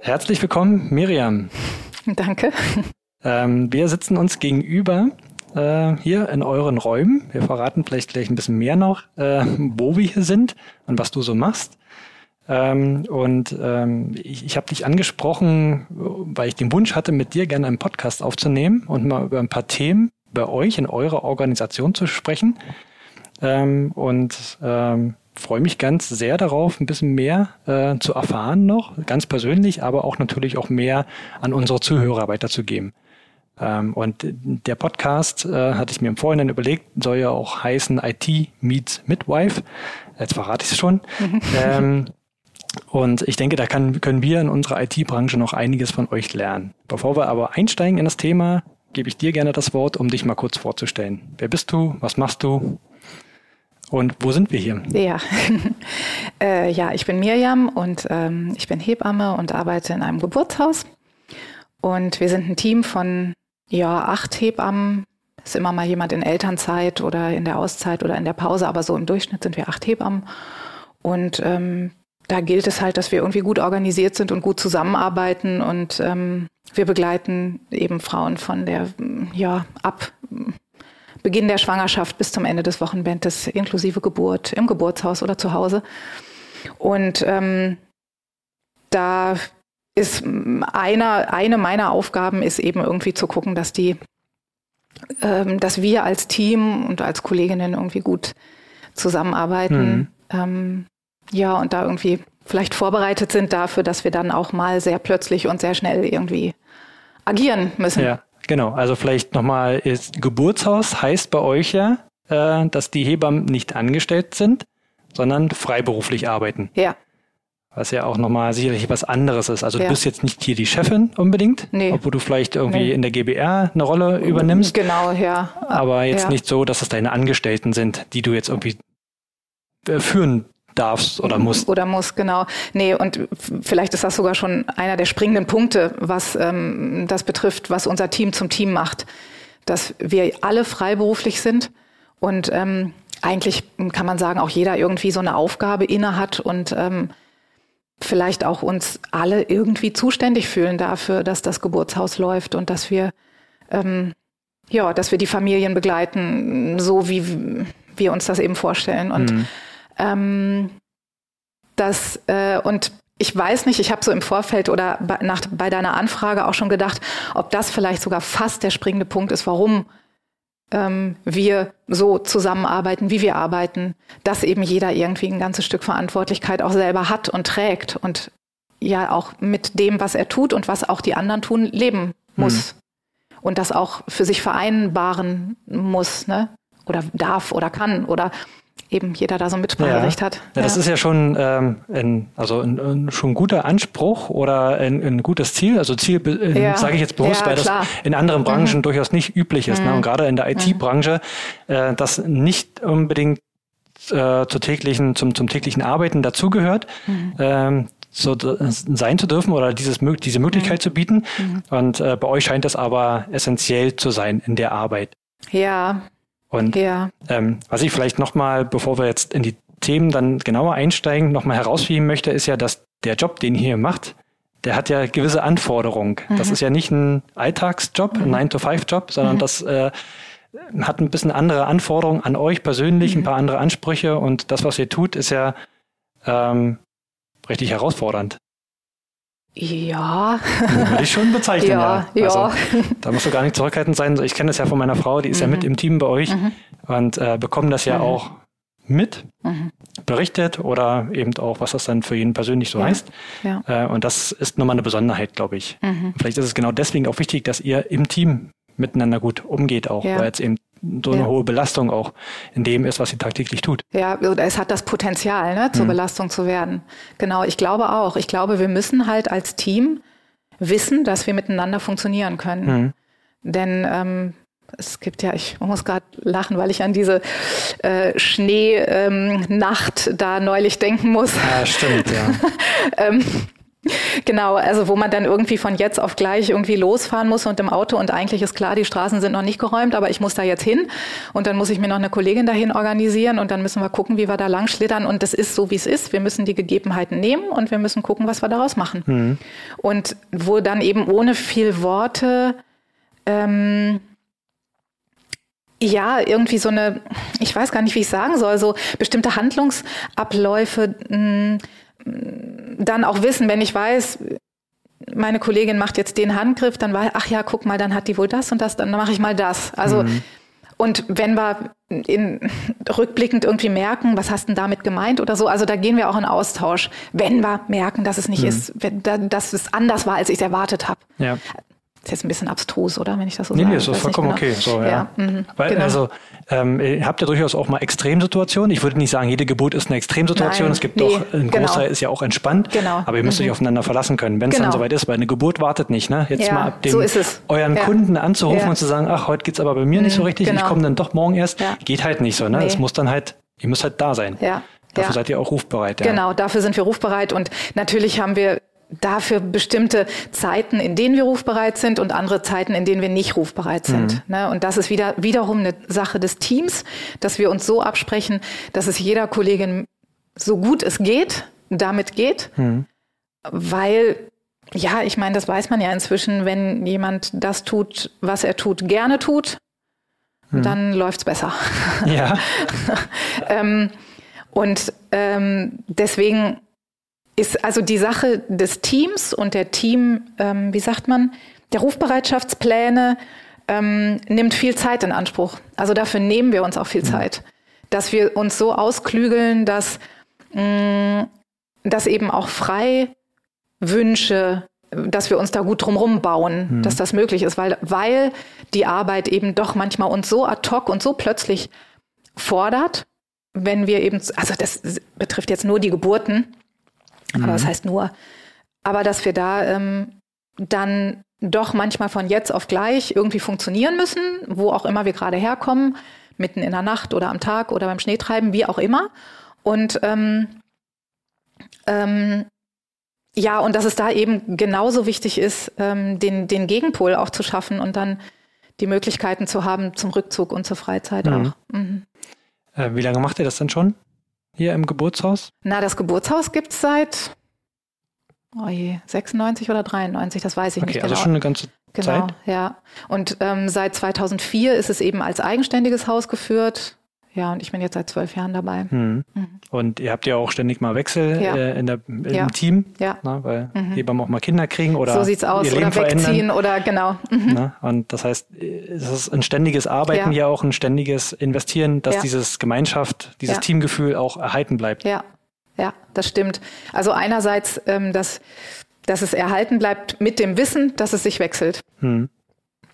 Herzlich willkommen, Miriam. Danke. Ähm, wir sitzen uns gegenüber äh, hier in euren Räumen. Wir verraten vielleicht gleich ein bisschen mehr noch, äh, wo wir hier sind und was du so machst. Ähm, und ähm, ich, ich habe dich angesprochen, weil ich den Wunsch hatte, mit dir gerne einen Podcast aufzunehmen und mal über ein paar Themen bei euch in eurer Organisation zu sprechen. Ähm, und ähm, freue mich ganz sehr darauf, ein bisschen mehr äh, zu erfahren noch, ganz persönlich, aber auch natürlich auch mehr an unsere Zuhörer weiterzugeben. Ähm, und der Podcast, äh, hatte ich mir im Vorhinein überlegt, soll ja auch heißen IT meets Midwife. Jetzt verrate ich es schon. ähm, und ich denke, da kann, können wir in unserer IT-Branche noch einiges von euch lernen. Bevor wir aber einsteigen in das Thema, gebe ich dir gerne das Wort, um dich mal kurz vorzustellen. Wer bist du? Was machst du? Und wo sind wir hier? Ja, äh, ja ich bin Mirjam und ähm, ich bin Hebamme und arbeite in einem Geburtshaus. Und wir sind ein Team von ja, acht Hebammen. Ist immer mal jemand in Elternzeit oder in der Auszeit oder in der Pause, aber so im Durchschnitt sind wir acht Hebammen. Und ähm, da gilt es halt, dass wir irgendwie gut organisiert sind und gut zusammenarbeiten und ähm, wir begleiten eben Frauen von der, ja, ab Beginn der Schwangerschaft bis zum Ende des Wochenbettes, inklusive Geburt, im Geburtshaus oder zu Hause. Und ähm, da ist einer, eine meiner Aufgaben ist eben irgendwie zu gucken, dass die, ähm, dass wir als Team und als Kolleginnen irgendwie gut zusammenarbeiten. Mhm. Ähm, ja, und da irgendwie vielleicht vorbereitet sind dafür, dass wir dann auch mal sehr plötzlich und sehr schnell irgendwie agieren müssen. Ja, genau. Also vielleicht nochmal, ist Geburtshaus heißt bei euch ja, äh, dass die Hebammen nicht angestellt sind, sondern freiberuflich arbeiten. Ja. Was ja auch nochmal sicherlich was anderes ist. Also ja. du bist jetzt nicht hier die Chefin unbedingt, nee. obwohl du vielleicht irgendwie nee. in der GBR eine Rolle übernimmst. Genau, ja. Aber jetzt ja. nicht so, dass es deine Angestellten sind, die du jetzt irgendwie äh, führen darfst oder musst. Oder muss, genau. Nee, und vielleicht ist das sogar schon einer der springenden Punkte, was ähm, das betrifft, was unser Team zum Team macht. Dass wir alle freiberuflich sind und ähm, eigentlich kann man sagen, auch jeder irgendwie so eine Aufgabe inne hat und ähm, vielleicht auch uns alle irgendwie zuständig fühlen dafür, dass das Geburtshaus läuft und dass wir ähm, ja, dass wir die Familien begleiten, so wie wir uns das eben vorstellen. Und mhm. Ähm, das, äh, und ich weiß nicht, ich habe so im Vorfeld oder bei, nach, bei deiner Anfrage auch schon gedacht, ob das vielleicht sogar fast der springende Punkt ist, warum ähm, wir so zusammenarbeiten, wie wir arbeiten, dass eben jeder irgendwie ein ganzes Stück Verantwortlichkeit auch selber hat und trägt und ja auch mit dem, was er tut und was auch die anderen tun, leben muss. Mhm. Und das auch für sich vereinbaren muss, ne? Oder darf oder kann oder eben jeder da so ein Mitspracherecht ja. hat. Ja, das ist ja schon ähm, ein, also ein, ein, schon ein guter Anspruch oder ein, ein gutes Ziel. Also Ziel äh, ja. sage ich jetzt bewusst, weil das in anderen Branchen mhm. durchaus nicht üblich ist. Ne? Mhm. Ne? Und gerade in der IT-Branche, äh, das nicht unbedingt äh, zur täglichen, zum, zum täglichen Arbeiten dazugehört. Mhm. Ähm, so sein zu dürfen oder dieses, diese Möglichkeit mhm. zu bieten. Mhm. Und äh, bei euch scheint das aber essentiell zu sein in der Arbeit. Ja, und ja. ähm, was ich vielleicht nochmal, bevor wir jetzt in die Themen dann genauer einsteigen, nochmal herausfinden möchte, ist ja, dass der Job, den ihr hier macht, der hat ja gewisse Anforderungen. Mhm. Das ist ja nicht ein Alltagsjob, mhm. ein 9-to-5-Job, sondern mhm. das äh, hat ein bisschen andere Anforderungen an euch persönlich, ein mhm. paar andere Ansprüche und das, was ihr tut, ist ja ähm, richtig herausfordernd. Ja. Würde ich schon bezeichnen, ja. ja. Also, ja. Da musst du gar nicht zurückhaltend sein. Ich kenne das ja von meiner Frau, die ist mhm. ja mit im Team bei euch mhm. und äh, bekommen das ja mhm. auch mit mhm. berichtet oder eben auch, was das dann für ihn persönlich so ja. heißt. Ja. Äh, und das ist nochmal eine Besonderheit, glaube ich. Mhm. Vielleicht ist es genau deswegen auch wichtig, dass ihr im Team miteinander gut umgeht, auch, weil es eben so eine ja. hohe Belastung auch in dem ist, was sie tagtäglich tut. Ja, es hat das Potenzial, ne, zur mhm. Belastung zu werden. Genau, ich glaube auch. Ich glaube, wir müssen halt als Team wissen, dass wir miteinander funktionieren können. Mhm. Denn ähm, es gibt ja, ich muss gerade lachen, weil ich an diese äh, Schneenacht ähm, da neulich denken muss. Ja, stimmt, ja. ähm, Genau, also wo man dann irgendwie von jetzt auf gleich irgendwie losfahren muss und im Auto und eigentlich ist klar, die Straßen sind noch nicht geräumt, aber ich muss da jetzt hin und dann muss ich mir noch eine Kollegin dahin organisieren und dann müssen wir gucken, wie wir da lang schlittern und das ist so, wie es ist. Wir müssen die Gegebenheiten nehmen und wir müssen gucken, was wir daraus machen. Mhm. Und wo dann eben ohne viel Worte ähm, ja, irgendwie so eine, ich weiß gar nicht, wie ich sagen soll, so bestimmte Handlungsabläufe mh, dann auch wissen, wenn ich weiß, meine Kollegin macht jetzt den Handgriff, dann war, ach ja, guck mal, dann hat die wohl das und das, dann mache ich mal das. Also mhm. und wenn wir in, rückblickend irgendwie merken, was hast du denn damit gemeint oder so, also da gehen wir auch in Austausch, wenn wir merken, dass es nicht mhm. ist, wenn, dass es anders war, als ich es erwartet habe. Ja. Das ist jetzt ein bisschen abstrus, oder? Wenn ich das so nee, sage. Nee, ist vollkommen genau. okay. So, ja. ja mhm, Weil, genau. Also, ähm, ihr habt ja durchaus auch mal Extremsituationen. Ich würde nicht sagen, jede Geburt ist eine Extremsituation. Nein, es gibt nee, doch, ein genau. Großteil ist ja auch entspannt. Genau. Aber ihr müsst mhm. euch aufeinander verlassen können, wenn es genau. dann soweit ist, weil eine Geburt wartet nicht, ne? Jetzt ja, mal ab dem, so euren ja. Kunden anzurufen ja. und zu sagen, ach, heute geht's aber bei mir nicht so mhm, richtig, ich genau. komme dann doch morgen erst. Geht halt nicht so, ne? Es muss dann halt, ihr müsst halt da sein. Ja. Dafür seid ihr auch rufbereit. Ja. Genau, dafür sind wir rufbereit und natürlich haben wir dafür bestimmte Zeiten, in denen wir rufbereit sind und andere Zeiten, in denen wir nicht rufbereit sind. Mhm. Ne? Und das ist wieder, wiederum eine Sache des Teams, dass wir uns so absprechen, dass es jeder Kollegin so gut es geht, damit geht, mhm. weil ja, ich meine, das weiß man ja inzwischen, wenn jemand das tut, was er tut, gerne tut, mhm. dann läuft's besser. Ja. ähm, und ähm, deswegen ist also die Sache des Teams und der Team, ähm, wie sagt man, der Rufbereitschaftspläne ähm, nimmt viel Zeit in Anspruch. Also dafür nehmen wir uns auch viel mhm. Zeit, dass wir uns so ausklügeln, dass, mh, mm, dass eben auch frei Wünsche, dass wir uns da gut drumherum bauen, mhm. dass das möglich ist, weil, weil die Arbeit eben doch manchmal uns so ad hoc und so plötzlich fordert, wenn wir eben, also das betrifft jetzt nur die Geburten, Mhm. Aber das heißt nur, aber dass wir da ähm, dann doch manchmal von jetzt auf gleich irgendwie funktionieren müssen, wo auch immer wir gerade herkommen, mitten in der Nacht oder am Tag oder beim Schneetreiben, wie auch immer. Und ähm, ähm, ja, und dass es da eben genauso wichtig ist, ähm, den, den Gegenpol auch zu schaffen und dann die Möglichkeiten zu haben zum Rückzug und zur Freizeit mhm. auch. Mhm. Äh, wie lange macht ihr das denn schon? Hier im Geburtshaus? Na, das Geburtshaus gibt es seit oh je, 96 oder 93, das weiß ich okay, nicht also genau. Schon eine ganze genau, Zeit? Genau, ja. Und ähm, seit 2004 ist es eben als eigenständiges Haus geführt. Ja, und ich bin jetzt seit zwölf Jahren dabei. Hm. Mhm. Und ihr habt ja auch ständig mal Wechsel ja. äh, in der, im ja. Team, ja. Na, ne, weil mhm. Hebammen auch mal Kinder kriegen oder so sieht's aus, ihr Leben oder wegziehen verändern. oder genau. Mhm. Na, ne, und das heißt, es ist ein ständiges Arbeiten, ja, auch ein ständiges Investieren, dass dieses Gemeinschaft, dieses Teamgefühl auch erhalten bleibt. Ja, ja, das stimmt. Also einerseits, ähm, dass, dass es erhalten bleibt mit dem Wissen, dass es sich wechselt. Hm.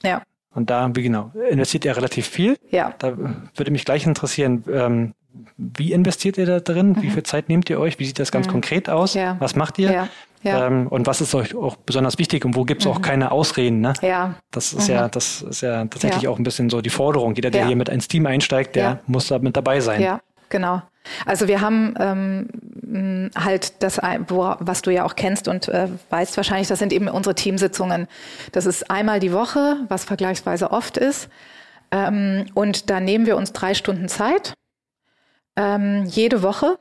Ja. Und da, wie genau, investiert ihr relativ viel. Ja. Da würde mich gleich interessieren, ähm, wie investiert ihr da drin? Mhm. Wie viel Zeit nehmt ihr euch? Wie sieht das ganz mhm. konkret aus? Ja. Was macht ihr? Ja. Ja. Ähm, und was ist euch auch besonders wichtig und wo gibt es mhm. auch keine Ausreden? Ne? Ja. Das ist ja, mhm. das ist ja tatsächlich ja. auch ein bisschen so die Forderung. Jeder, der hier mit ins Team einsteigt, der muss da mit dabei sein. Ja, genau. Also wir haben ähm, halt das, wo, was du ja auch kennst und äh, weißt wahrscheinlich, das sind eben unsere Teamsitzungen. Das ist einmal die Woche, was vergleichsweise oft ist. Ähm, und da nehmen wir uns drei Stunden Zeit, ähm, jede Woche,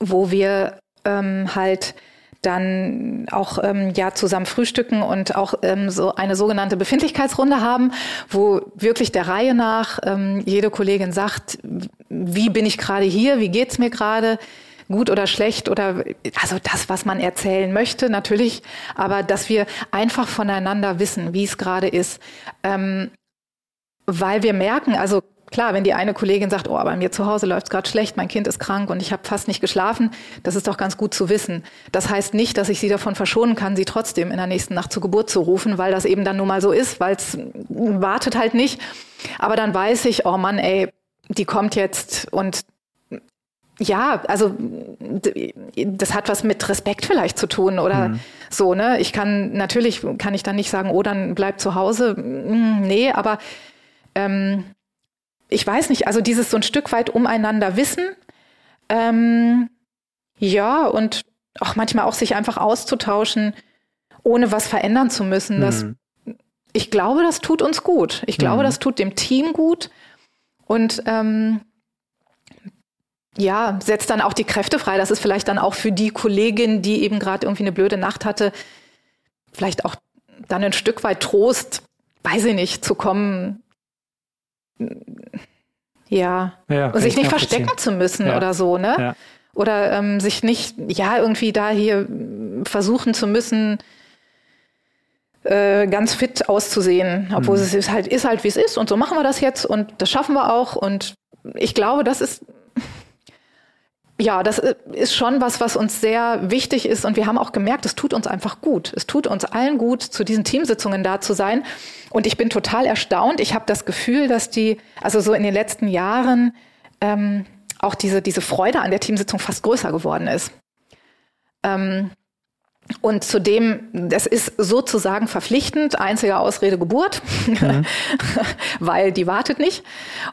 wo wir ähm, halt dann auch ähm, ja zusammen frühstücken und auch ähm, so eine sogenannte Befindlichkeitsrunde haben, wo wirklich der Reihe nach ähm, jede Kollegin sagt, wie bin ich gerade hier, wie geht's mir gerade, gut oder schlecht oder also das, was man erzählen möchte, natürlich, aber dass wir einfach voneinander wissen, wie es gerade ist, ähm, weil wir merken, also klar, wenn die eine Kollegin sagt, oh, bei mir zu Hause läuft es gerade schlecht, mein Kind ist krank und ich habe fast nicht geschlafen, das ist doch ganz gut zu wissen. Das heißt nicht, dass ich sie davon verschonen kann, sie trotzdem in der nächsten Nacht zur Geburt zu rufen, weil das eben dann nun mal so ist, weil es wartet halt nicht. Aber dann weiß ich, oh Mann, ey, die kommt jetzt und ja, also das hat was mit Respekt vielleicht zu tun oder mhm. so, ne? Ich kann natürlich kann ich dann nicht sagen, oh, dann bleib zu Hause. Hm, nee, aber ähm, ich weiß nicht, also dieses so ein Stück weit umeinander wissen, ähm, ja, und auch manchmal auch sich einfach auszutauschen, ohne was verändern zu müssen. Das, mhm. Ich glaube, das tut uns gut. Ich glaube, mhm. das tut dem Team gut. Und ähm, ja, setzt dann auch die Kräfte frei. Das ist vielleicht dann auch für die Kollegin, die eben gerade irgendwie eine blöde Nacht hatte, vielleicht auch dann ein Stück weit Trost, weiß ich nicht, zu kommen. Ja, ja und sich nicht verstecken zu müssen ja. oder so, ne? Ja. Oder ähm, sich nicht, ja, irgendwie da hier versuchen zu müssen, äh, ganz fit auszusehen, obwohl mhm. es ist halt, ist halt, wie es ist und so machen wir das jetzt und das schaffen wir auch und ich glaube, das ist ja, das ist schon was, was uns sehr wichtig ist. Und wir haben auch gemerkt, es tut uns einfach gut. Es tut uns allen gut, zu diesen Teamsitzungen da zu sein. Und ich bin total erstaunt. Ich habe das Gefühl, dass die, also so in den letzten Jahren, ähm, auch diese, diese Freude an der Teamsitzung fast größer geworden ist. Ähm, und zudem, das ist sozusagen verpflichtend, einzige Ausrede Geburt, mhm. weil die wartet nicht.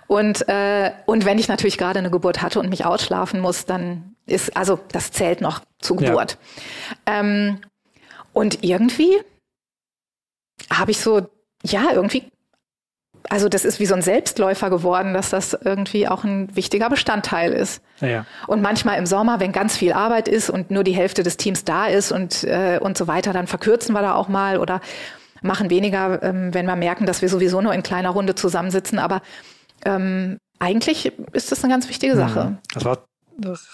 Und, äh, und wenn ich natürlich gerade eine Geburt hatte und mich ausschlafen muss, dann ist, also das zählt noch zur Geburt. Ja. Ähm, und irgendwie habe ich so, ja, irgendwie also das ist wie so ein Selbstläufer geworden, dass das irgendwie auch ein wichtiger Bestandteil ist. Ja. Und manchmal im Sommer, wenn ganz viel Arbeit ist und nur die Hälfte des Teams da ist und, äh, und so weiter, dann verkürzen wir da auch mal oder machen weniger, ähm, wenn wir merken, dass wir sowieso nur in kleiner Runde zusammensitzen. Aber ähm, eigentlich ist das eine ganz wichtige Sache. Das war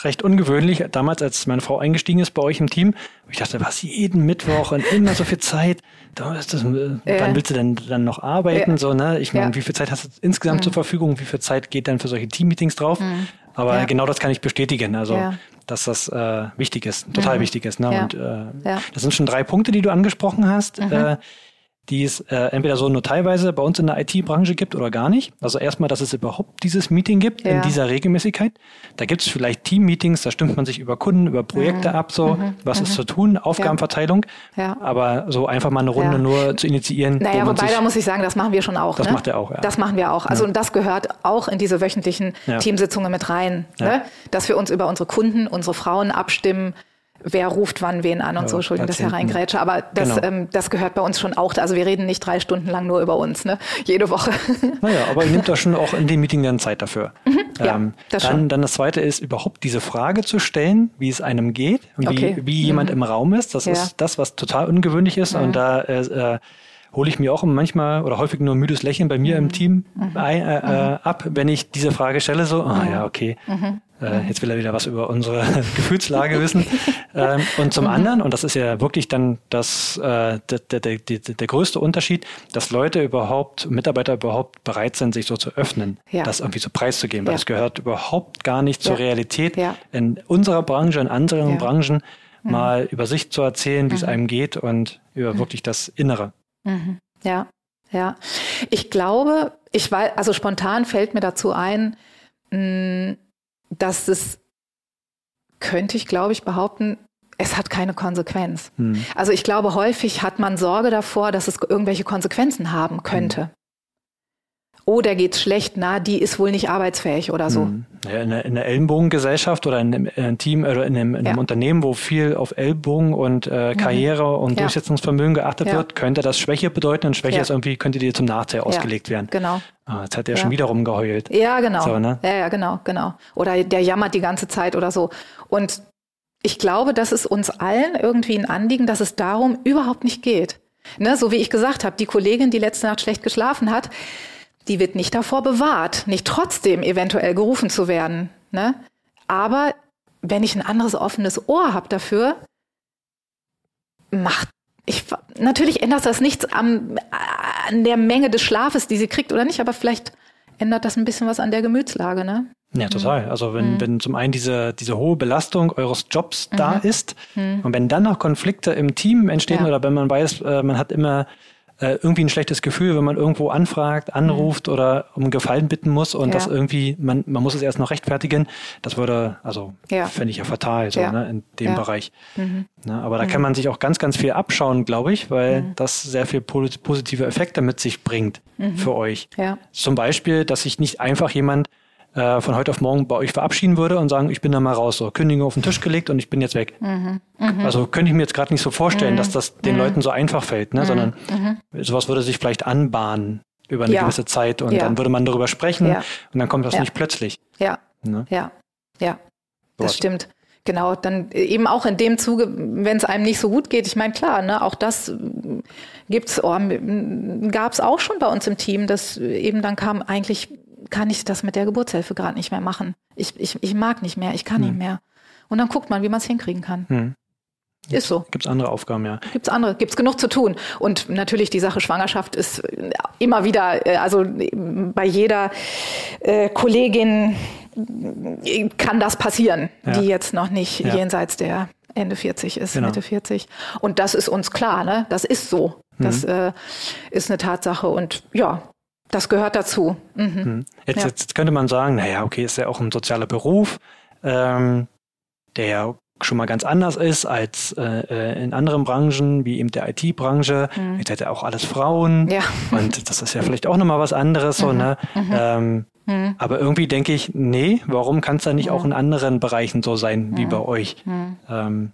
recht ungewöhnlich. Damals, als meine Frau eingestiegen ist bei euch im Team, ich dachte, was jeden Mittwoch und immer so viel Zeit. Da ist das, äh, ja. Wann willst du denn dann noch arbeiten? Ja. So, ne? Ich meine, ja. wie viel Zeit hast du insgesamt mhm. zur Verfügung? Wie viel Zeit geht dann für solche Teammeetings drauf? Mhm. Aber genau das kann ich bestätigen. Also, dass das äh, wichtig ist, total mhm. wichtig ist. Ne? Und äh, das sind schon drei Punkte, die du angesprochen hast. Mhm. Äh, die es äh, entweder so nur teilweise bei uns in der IT-Branche gibt oder gar nicht. Also erstmal, dass es überhaupt dieses Meeting gibt ja. in dieser Regelmäßigkeit. Da gibt es vielleicht Team-Meetings, da stimmt man sich über Kunden, über Projekte mhm. ab, so mhm. was mhm. ist zu tun, Aufgabenverteilung. Ja. Aber so einfach mal eine Runde nur zu initiieren. Naja, wobei da muss ich sagen, das machen wir schon auch. Das ne? macht er auch, ja. Das machen wir auch. Also und das gehört auch in diese wöchentlichen Teamsitzungen mit rein, ne? dass wir uns über unsere Kunden, unsere Frauen abstimmen wer ruft wann wen an und ja, so, Entschuldigung, das hereingrätsche. Aber das, genau. ähm, das gehört bei uns schon auch. Also wir reden nicht drei Stunden lang nur über uns, ne? Jede Woche. Naja, aber ihr nehmt da schon auch in dem Meeting dann Zeit dafür. Mhm, ja, ähm, das dann, schon. dann das zweite ist, überhaupt diese Frage zu stellen, wie es einem geht, wie, okay. wie jemand mhm. im Raum ist. Das ja. ist das, was total ungewöhnlich ist. Mhm. Und da äh, äh, hole ich mir auch manchmal oder häufig nur ein müdes Lächeln bei mir mhm. im Team mhm. ein, äh, mhm. ab, wenn ich diese Frage stelle, so, ah ja, okay, mhm. Äh, jetzt will er wieder was über unsere Gefühlslage wissen. ähm, und zum mhm. anderen, und das ist ja wirklich dann das, äh, der, der, der, der größte Unterschied, dass Leute überhaupt, Mitarbeiter überhaupt bereit sind, sich so zu öffnen, ja. das irgendwie zu preiszugeben, weil es gehört überhaupt gar nicht zur Realität ja. in unserer Branche, in anderen Branchen, mhm. mal über sich zu erzählen, wie es einem geht und über wirklich das Innere. Mhm. Ja, ja. Ich glaube, ich weiß, also spontan fällt mir dazu ein, mm, dass es, könnte ich glaube ich behaupten, es hat keine Konsequenz. Hm. Also ich glaube, häufig hat man Sorge davor, dass es irgendwelche Konsequenzen haben könnte. Hm oh, der geht's schlecht, na, die ist wohl nicht arbeitsfähig oder so. Hm. Ja, in, einer, Ellenbogengesellschaft oder in einem, in einem Team oder in einem, in einem ja. Unternehmen, wo viel auf Ellbogen und äh, mhm. Karriere mhm. und ja. Durchsetzungsvermögen geachtet wird, könnte das Schwäche bedeuten und Schwäche ist irgendwie, könnte dir zum Nachteil ausgelegt werden. Genau. Ah, jetzt hat er schon wieder rumgeheult. Ja, genau. So, ne? Ja, ja, genau, genau. Oder der jammert die ganze Zeit oder so. Und ich glaube, das ist uns allen irgendwie ein Anliegen, dass es darum überhaupt nicht geht. Ne, so wie ich gesagt habe, die Kollegin, die letzte Nacht schlecht geschlafen hat, die wird nicht davor bewahrt, nicht trotzdem eventuell gerufen zu werden. Ne? Aber wenn ich ein anderes offenes Ohr habe dafür, macht ich, natürlich ändert das nichts am, an der Menge des Schlafes, die sie kriegt oder nicht, aber vielleicht ändert das ein bisschen was an der Gemütslage, ne? Ja, total. Also wenn, mhm. wenn zum einen diese, diese hohe Belastung eures Jobs mhm. da ist mhm. und wenn dann noch Konflikte im Team entstehen ja. oder wenn man weiß, äh, man hat immer äh, irgendwie ein schlechtes Gefühl, wenn man irgendwo anfragt, anruft mhm. oder um Gefallen bitten muss und ja. das irgendwie, man, man muss es erst noch rechtfertigen. Das würde, also ja. fände ich ja fatal, so, ja. ne, in dem Bereich. Mhm. Ne, aber da mhm. kann man sich auch ganz, ganz viel abschauen, glaube ich, weil mhm. das sehr viel positive Effekte mit sich bringt mhm. für euch. Zum Beispiel, dass sich nicht einfach jemand äh, von heute auf morgen bei euch verabschieden würde und sagen, ich bin da mal raus, so Kündigung auf den Tisch gelegt und ich bin jetzt weg. Mhm. Mhm. Also könnte ich mir jetzt gerade nicht so vorstellen, mhm. dass das den mhm. Leuten so einfach fällt, ne? sondern mhm. sowas würde sich vielleicht anbahnen über eine ja. gewisse Zeit und ja. dann würde man darüber sprechen ja. und dann kommt das nicht plötzlich. Ja, ne? ja, ja, das stimmt. Genau, dann eben auch in dem Zuge, wenn es einem nicht so gut geht. Ich meine, klar, ne, auch das gibt's, oh, gab es auch schon bei uns im Team, dass eben dann kam, eigentlich kann ich das mit der Geburtshilfe gerade nicht mehr machen. Ich, ich, ich mag nicht mehr, ich kann hm. nicht mehr. Und dann guckt man, wie man es hinkriegen kann. Hm. Ist so. Gibt es andere Aufgaben, ja. Gibt es andere, gibt es genug zu tun. Und natürlich die Sache Schwangerschaft ist immer wieder, äh, also bei jeder äh, Kollegin kann das passieren, ja. die jetzt noch nicht ja. jenseits der Ende 40 ist, genau. Mitte 40. Und das ist uns klar, ne? Das ist so. Das mhm. äh, ist eine Tatsache. Und ja, das gehört dazu. Mhm. mhm. Jetzt, ja. jetzt, könnte man sagen, naja, okay, ist ja auch ein sozialer Beruf, ähm, der ja schon mal ganz anders ist als äh, äh in anderen Branchen, wie eben der IT-Branche. Mhm. Jetzt hätte auch alles Frauen. Ja. Und das ist ja vielleicht auch nochmal was anderes, so, mhm. ne? Mhm. Ähm, hm. Aber irgendwie denke ich, nee, warum kann es da nicht hm. auch in anderen Bereichen so sein hm. wie bei euch? Hm. Ähm,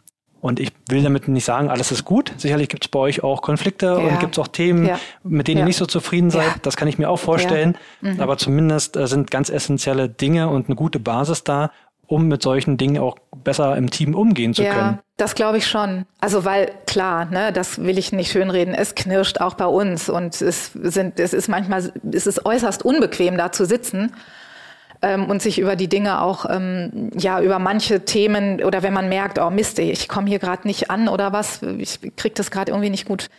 und ich will damit nicht sagen, alles ist gut. Sicherlich gibt es bei euch auch Konflikte ja. und gibt es auch Themen, ja. mit denen ja. ihr nicht so zufrieden seid. Das kann ich mir auch vorstellen. Mhm. Aber zumindest äh, sind ganz essentielle Dinge und eine gute Basis da, um mit solchen Dingen auch besser im Team umgehen zu ja, können. Das glaube ich schon. Also weil klar, ne, das will ich nicht schönreden. Es knirscht auch bei uns und es sind, es ist manchmal, es ist äußerst unbequem, da zu sitzen ähm, und sich über die Dinge auch, ähm, ja, über manche Themen oder wenn man merkt, oh Mist, ich komme hier gerade nicht an oder was, ich krieg das gerade irgendwie nicht gut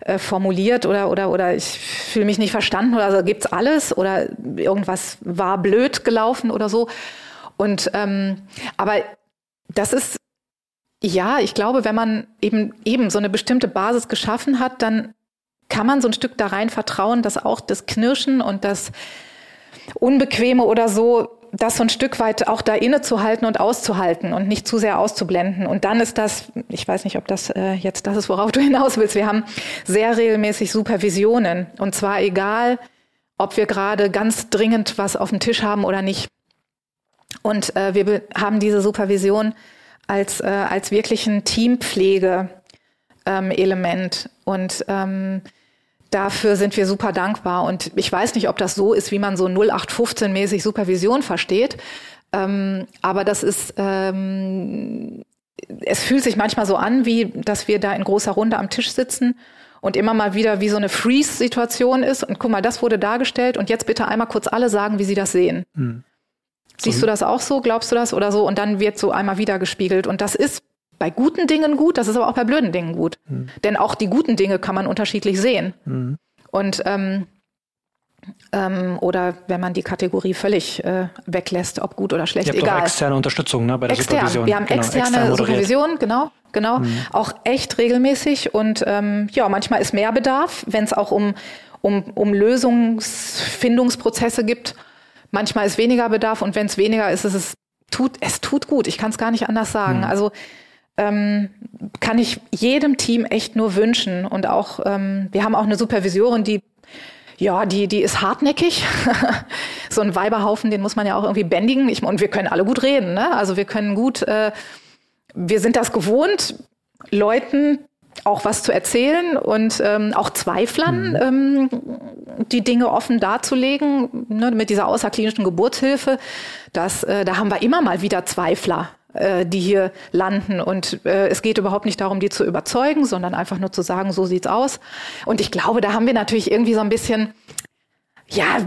äh, formuliert oder oder oder ich fühle mich nicht verstanden oder so gibt's alles oder irgendwas war blöd gelaufen oder so. Und ähm, aber das ist ja, ich glaube, wenn man eben eben so eine bestimmte Basis geschaffen hat, dann kann man so ein Stück da rein vertrauen, dass auch das Knirschen und das Unbequeme oder so, das so ein Stück weit auch da innezuhalten und auszuhalten und nicht zu sehr auszublenden. Und dann ist das, ich weiß nicht, ob das äh, jetzt das ist, worauf du hinaus willst. Wir haben sehr regelmäßig Supervisionen. Und zwar egal, ob wir gerade ganz dringend was auf dem Tisch haben oder nicht. Und äh, wir haben diese Supervision als, äh, als wirklichen Teampflege-Element. Ähm, und ähm, dafür sind wir super dankbar. Und ich weiß nicht, ob das so ist, wie man so 0815-mäßig Supervision versteht. Ähm, aber das ist, ähm, es fühlt sich manchmal so an, wie dass wir da in großer Runde am Tisch sitzen und immer mal wieder wie so eine Freeze-Situation ist. Und guck mal, das wurde dargestellt und jetzt bitte einmal kurz alle sagen, wie sie das sehen. Mhm. Siehst du das auch so? Glaubst du das oder so? Und dann wird so einmal wieder gespiegelt. Und das ist bei guten Dingen gut, das ist aber auch bei blöden Dingen gut. Mhm. Denn auch die guten Dinge kann man unterschiedlich sehen. Mhm. Und ähm, ähm, oder wenn man die Kategorie völlig äh, weglässt, ob gut oder schlecht, Ihr habt egal. Auch externe Unterstützung ne, bei der Extern. Supervision. Wir haben genau, externe extern Supervision, genau, genau, mhm. auch echt regelmäßig und ähm, ja, manchmal ist mehr Bedarf, wenn es auch um um, um Lösungsfindungsprozesse gibt Manchmal ist weniger Bedarf und wenn es weniger ist, ist es tut, es tut gut. Ich kann es gar nicht anders sagen. Mhm. Also ähm, kann ich jedem Team echt nur wünschen. Und auch, ähm, wir haben auch eine Supervisorin, die ja, die, die ist hartnäckig. so ein Weiberhaufen, den muss man ja auch irgendwie bändigen. Ich, und wir können alle gut reden. Ne? Also wir können gut, äh, wir sind das gewohnt, Leuten auch was zu erzählen und ähm, auch Zweiflern mhm. ähm, die Dinge offen darzulegen, ne, mit dieser außerklinischen Geburtshilfe. Das, äh, da haben wir immer mal wieder Zweifler, äh, die hier landen. Und äh, es geht überhaupt nicht darum, die zu überzeugen, sondern einfach nur zu sagen, so sieht's aus. Und ich glaube, da haben wir natürlich irgendwie so ein bisschen, ja,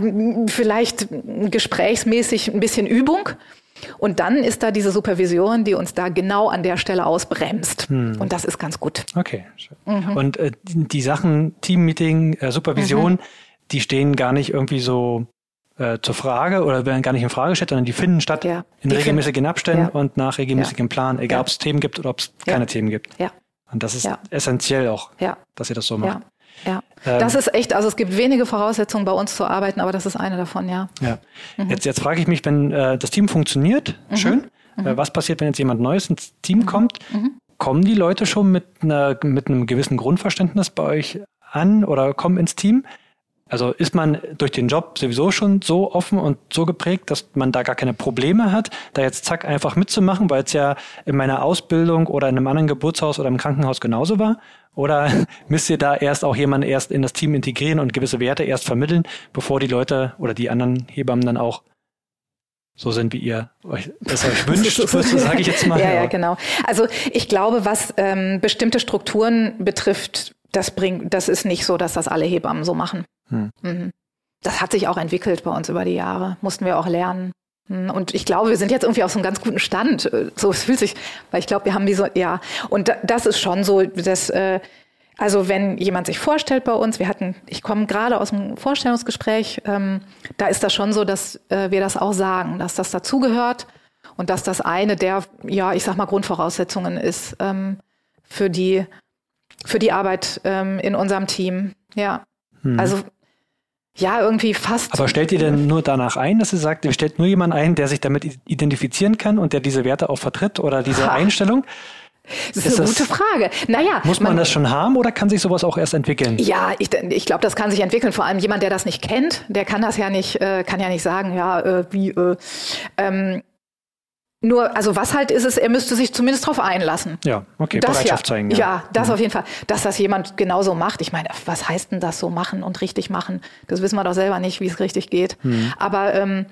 vielleicht gesprächsmäßig ein bisschen Übung. Und dann ist da diese Supervision, die uns da genau an der Stelle ausbremst. Hm. Und das ist ganz gut. Okay. Mhm. Und äh, die Sachen, Teammeeting, äh, Supervision, mhm. die stehen gar nicht irgendwie so äh, zur Frage oder werden gar nicht in Frage gestellt, sondern die finden statt ja, in regelmäßigen Abständen ja. und nach regelmäßigem ja. Plan, egal ob es Themen gibt oder ob es keine Themen gibt. Ja. Und das ist essentiell auch, dass ihr das so macht. Ja, ähm, das ist echt, also es gibt wenige Voraussetzungen bei uns zu arbeiten, aber das ist eine davon, ja. Ja. Mhm. Jetzt, jetzt frage ich mich, wenn äh, das Team funktioniert, mhm. schön, mhm. Äh, was passiert, wenn jetzt jemand Neues ins Team mhm. kommt? Mhm. Kommen die Leute schon mit, einer, mit einem gewissen Grundverständnis bei euch an oder kommen ins Team? Also ist man durch den Job sowieso schon so offen und so geprägt, dass man da gar keine Probleme hat, da jetzt zack einfach mitzumachen, weil es ja in meiner Ausbildung oder in einem anderen Geburtshaus oder im Krankenhaus genauso war? Oder müsst ihr da erst auch jemanden erst in das Team integrieren und gewisse Werte erst vermitteln, bevor die Leute oder die anderen Hebammen dann auch so sind, wie ihr euch, das euch wünscht, sage ich jetzt mal. ja, ja, genau. Also ich glaube, was ähm, bestimmte Strukturen betrifft, das bringt, das ist nicht so, dass das alle Hebammen so machen. Hm. Mhm. Das hat sich auch entwickelt bei uns über die Jahre. Mussten wir auch lernen. Hm. Und ich glaube, wir sind jetzt irgendwie auf so einem ganz guten Stand. So es fühlt sich, weil ich glaube, wir haben wie so, ja. Und das ist schon so, dass, äh, also wenn jemand sich vorstellt bei uns, wir hatten, ich komme gerade aus dem Vorstellungsgespräch, ähm, da ist das schon so, dass äh, wir das auch sagen, dass das dazugehört und dass das eine der, ja, ich sag mal, Grundvoraussetzungen ist ähm, für die für die Arbeit ähm, in unserem Team. Ja. Hm. Also ja, irgendwie fast. Aber stellt ihr denn nur danach ein, dass ihr sagt, ihr stellt nur jemanden ein, der sich damit identifizieren kann und der diese Werte auch vertritt oder diese ha. Einstellung? Das ist, ist eine das, gute Frage. Naja, muss man, man, das schon haben oder kann sich sowas auch erst entwickeln? Ja, ich, ich glaube, das kann sich entwickeln. Vor allem jemand, der das nicht kennt, der kann das ja nicht, äh, kann ja nicht sagen, ja, äh, wie. Äh, ähm, nur, also was halt ist es, er müsste sich zumindest darauf einlassen. Ja, okay, das Bereitschaft ja, zeigen. Ja, ja das mhm. auf jeden Fall. Dass das jemand genauso macht. Ich meine, was heißt denn das so machen und richtig machen? Das wissen wir doch selber nicht, wie es richtig geht. Mhm. Aber, ähm,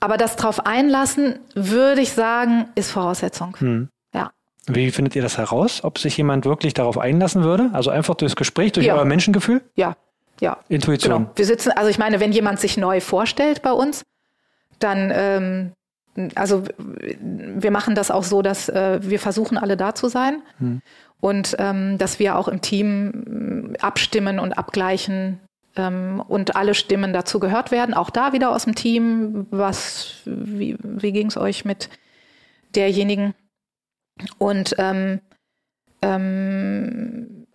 aber das drauf einlassen, würde ich sagen, ist Voraussetzung. Mhm. Ja. Wie findet ihr das heraus, ob sich jemand wirklich darauf einlassen würde? Also einfach durchs Gespräch, durch ja. euer Menschengefühl? Ja, ja. Intuition. Genau. Wir sitzen, also ich meine, wenn jemand sich neu vorstellt bei uns, dann ähm, also wir machen das auch so, dass äh, wir versuchen, alle da zu sein hm. und ähm, dass wir auch im Team äh, abstimmen und abgleichen ähm, und alle Stimmen dazu gehört werden. Auch da wieder aus dem Team. Was, wie, wie ging es euch mit derjenigen? Und ähm, ähm,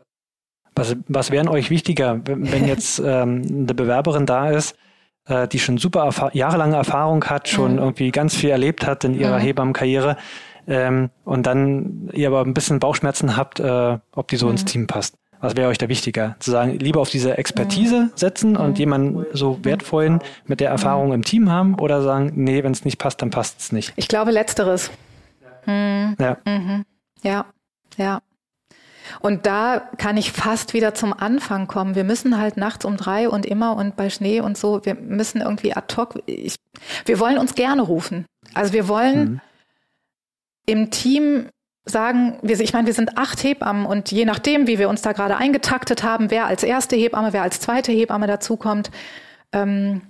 was, was wären euch wichtiger, wenn jetzt ähm, eine Bewerberin da ist, äh, die schon super erfahr jahrelange Erfahrung hat, schon mhm. irgendwie ganz viel erlebt hat in ihrer mhm. Hebammenkarriere ähm, und dann ihr aber ein bisschen Bauchschmerzen habt, äh, ob die so mhm. ins Team passt. Was wäre euch da wichtiger? Zu sagen, lieber auf diese Expertise mhm. setzen und mhm. jemanden so wertvollen mit der Erfahrung mhm. im Team haben oder sagen, nee, wenn es nicht passt, dann passt es nicht? Ich glaube letzteres. Ja. Ja, ja. Und da kann ich fast wieder zum Anfang kommen. Wir müssen halt nachts um drei und immer und bei Schnee und so, wir müssen irgendwie ad hoc, ich, wir wollen uns gerne rufen. Also wir wollen mhm. im Team sagen, wir, ich meine, wir sind acht Hebammen und je nachdem, wie wir uns da gerade eingetaktet haben, wer als erste Hebamme, wer als zweite Hebamme dazukommt, ähm,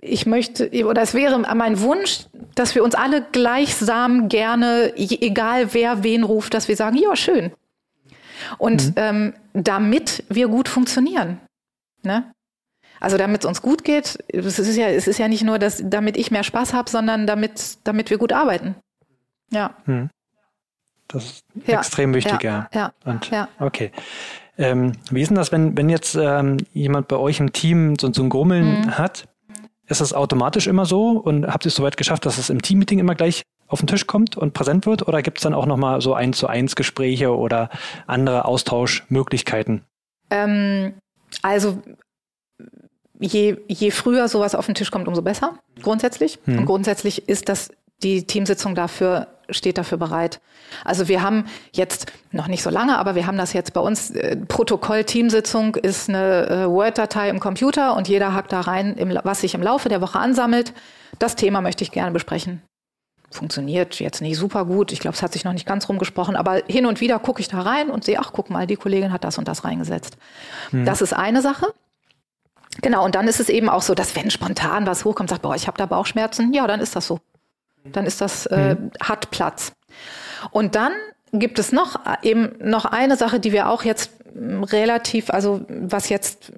ich möchte, oder es wäre mein Wunsch, dass wir uns alle gleichsam gerne, egal wer wen ruft, dass wir sagen, ja, schön, und mhm. ähm, damit wir gut funktionieren. Ne? Also damit es uns gut geht, es ist ja, es ist ja nicht nur, dass, damit ich mehr Spaß habe, sondern damit, damit wir gut arbeiten. Ja. Mhm. Das ist ja. extrem wichtig, ja. Ja. Und, ja. Okay. Ähm, wie ist denn das, wenn, wenn jetzt ähm, jemand bei euch im Team so, so ein Grummeln mhm. hat? Ist das automatisch immer so und habt ihr es soweit geschafft, dass es im Teammeeting immer gleich auf den Tisch kommt und präsent wird? Oder gibt es dann auch nochmal so eins zu eins Gespräche oder andere Austauschmöglichkeiten? Ähm, also je, je früher sowas auf den Tisch kommt, umso besser, grundsätzlich. Hm. Und grundsätzlich ist das die Teamsitzung dafür steht dafür bereit. Also wir haben jetzt noch nicht so lange, aber wir haben das jetzt bei uns. Äh, Protokoll Teamsitzung ist eine äh, Word-Datei im Computer und jeder hackt da rein, im, was sich im Laufe der Woche ansammelt. Das Thema möchte ich gerne besprechen funktioniert jetzt nicht super gut. Ich glaube, es hat sich noch nicht ganz rumgesprochen, aber hin und wieder gucke ich da rein und sehe, ach, guck mal, die Kollegin hat das und das reingesetzt. Hm. Das ist eine Sache. Genau, und dann ist es eben auch so, dass wenn spontan was hochkommt, sagt, boah, ich habe da Bauchschmerzen, ja, dann ist das so. Dann ist das, äh, hm. hat Platz. Und dann gibt es noch eben noch eine Sache, die wir auch jetzt relativ, also was jetzt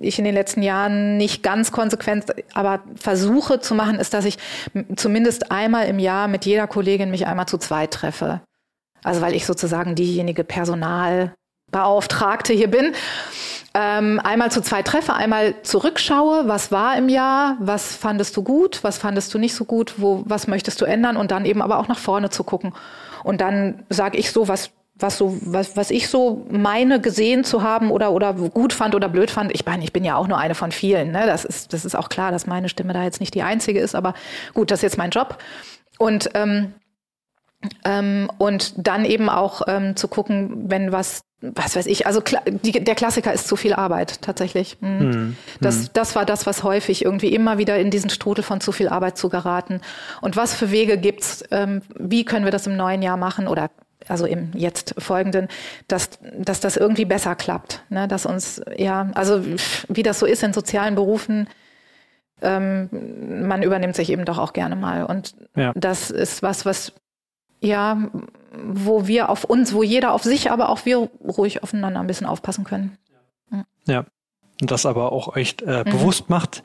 ich in den letzten Jahren nicht ganz konsequent, aber versuche zu machen, ist, dass ich zumindest einmal im Jahr mit jeder Kollegin mich einmal zu zweit treffe. Also weil ich sozusagen diejenige Personalbeauftragte hier bin. Ähm, einmal zu zweit treffe, einmal zurückschaue, was war im Jahr, was fandest du gut, was fandest du nicht so gut, wo, was möchtest du ändern und dann eben aber auch nach vorne zu gucken. Und dann sage ich so, was was so, was, was ich so meine gesehen zu haben oder, oder gut fand oder blöd fand. Ich meine, ich bin ja auch nur eine von vielen. Ne? Das ist, das ist auch klar, dass meine Stimme da jetzt nicht die einzige ist, aber gut, das ist jetzt mein Job. Und, ähm, ähm, und dann eben auch ähm, zu gucken, wenn was, was weiß ich, also die, der Klassiker ist zu viel Arbeit tatsächlich. Mhm. Mhm. Das, das war das, was häufig irgendwie immer wieder in diesen Strudel von zu viel Arbeit zu geraten. Und was für Wege gibt's? Ähm, wie können wir das im neuen Jahr machen oder also im jetzt folgenden, dass, dass das irgendwie besser klappt. Ne? Dass uns, ja, also wie das so ist in sozialen Berufen, ähm, man übernimmt sich eben doch auch gerne mal. Und ja. das ist was, was, ja, wo wir auf uns, wo jeder auf sich, aber auch wir ruhig aufeinander ein bisschen aufpassen können. Mhm. Ja, und das aber auch echt äh, mhm. bewusst macht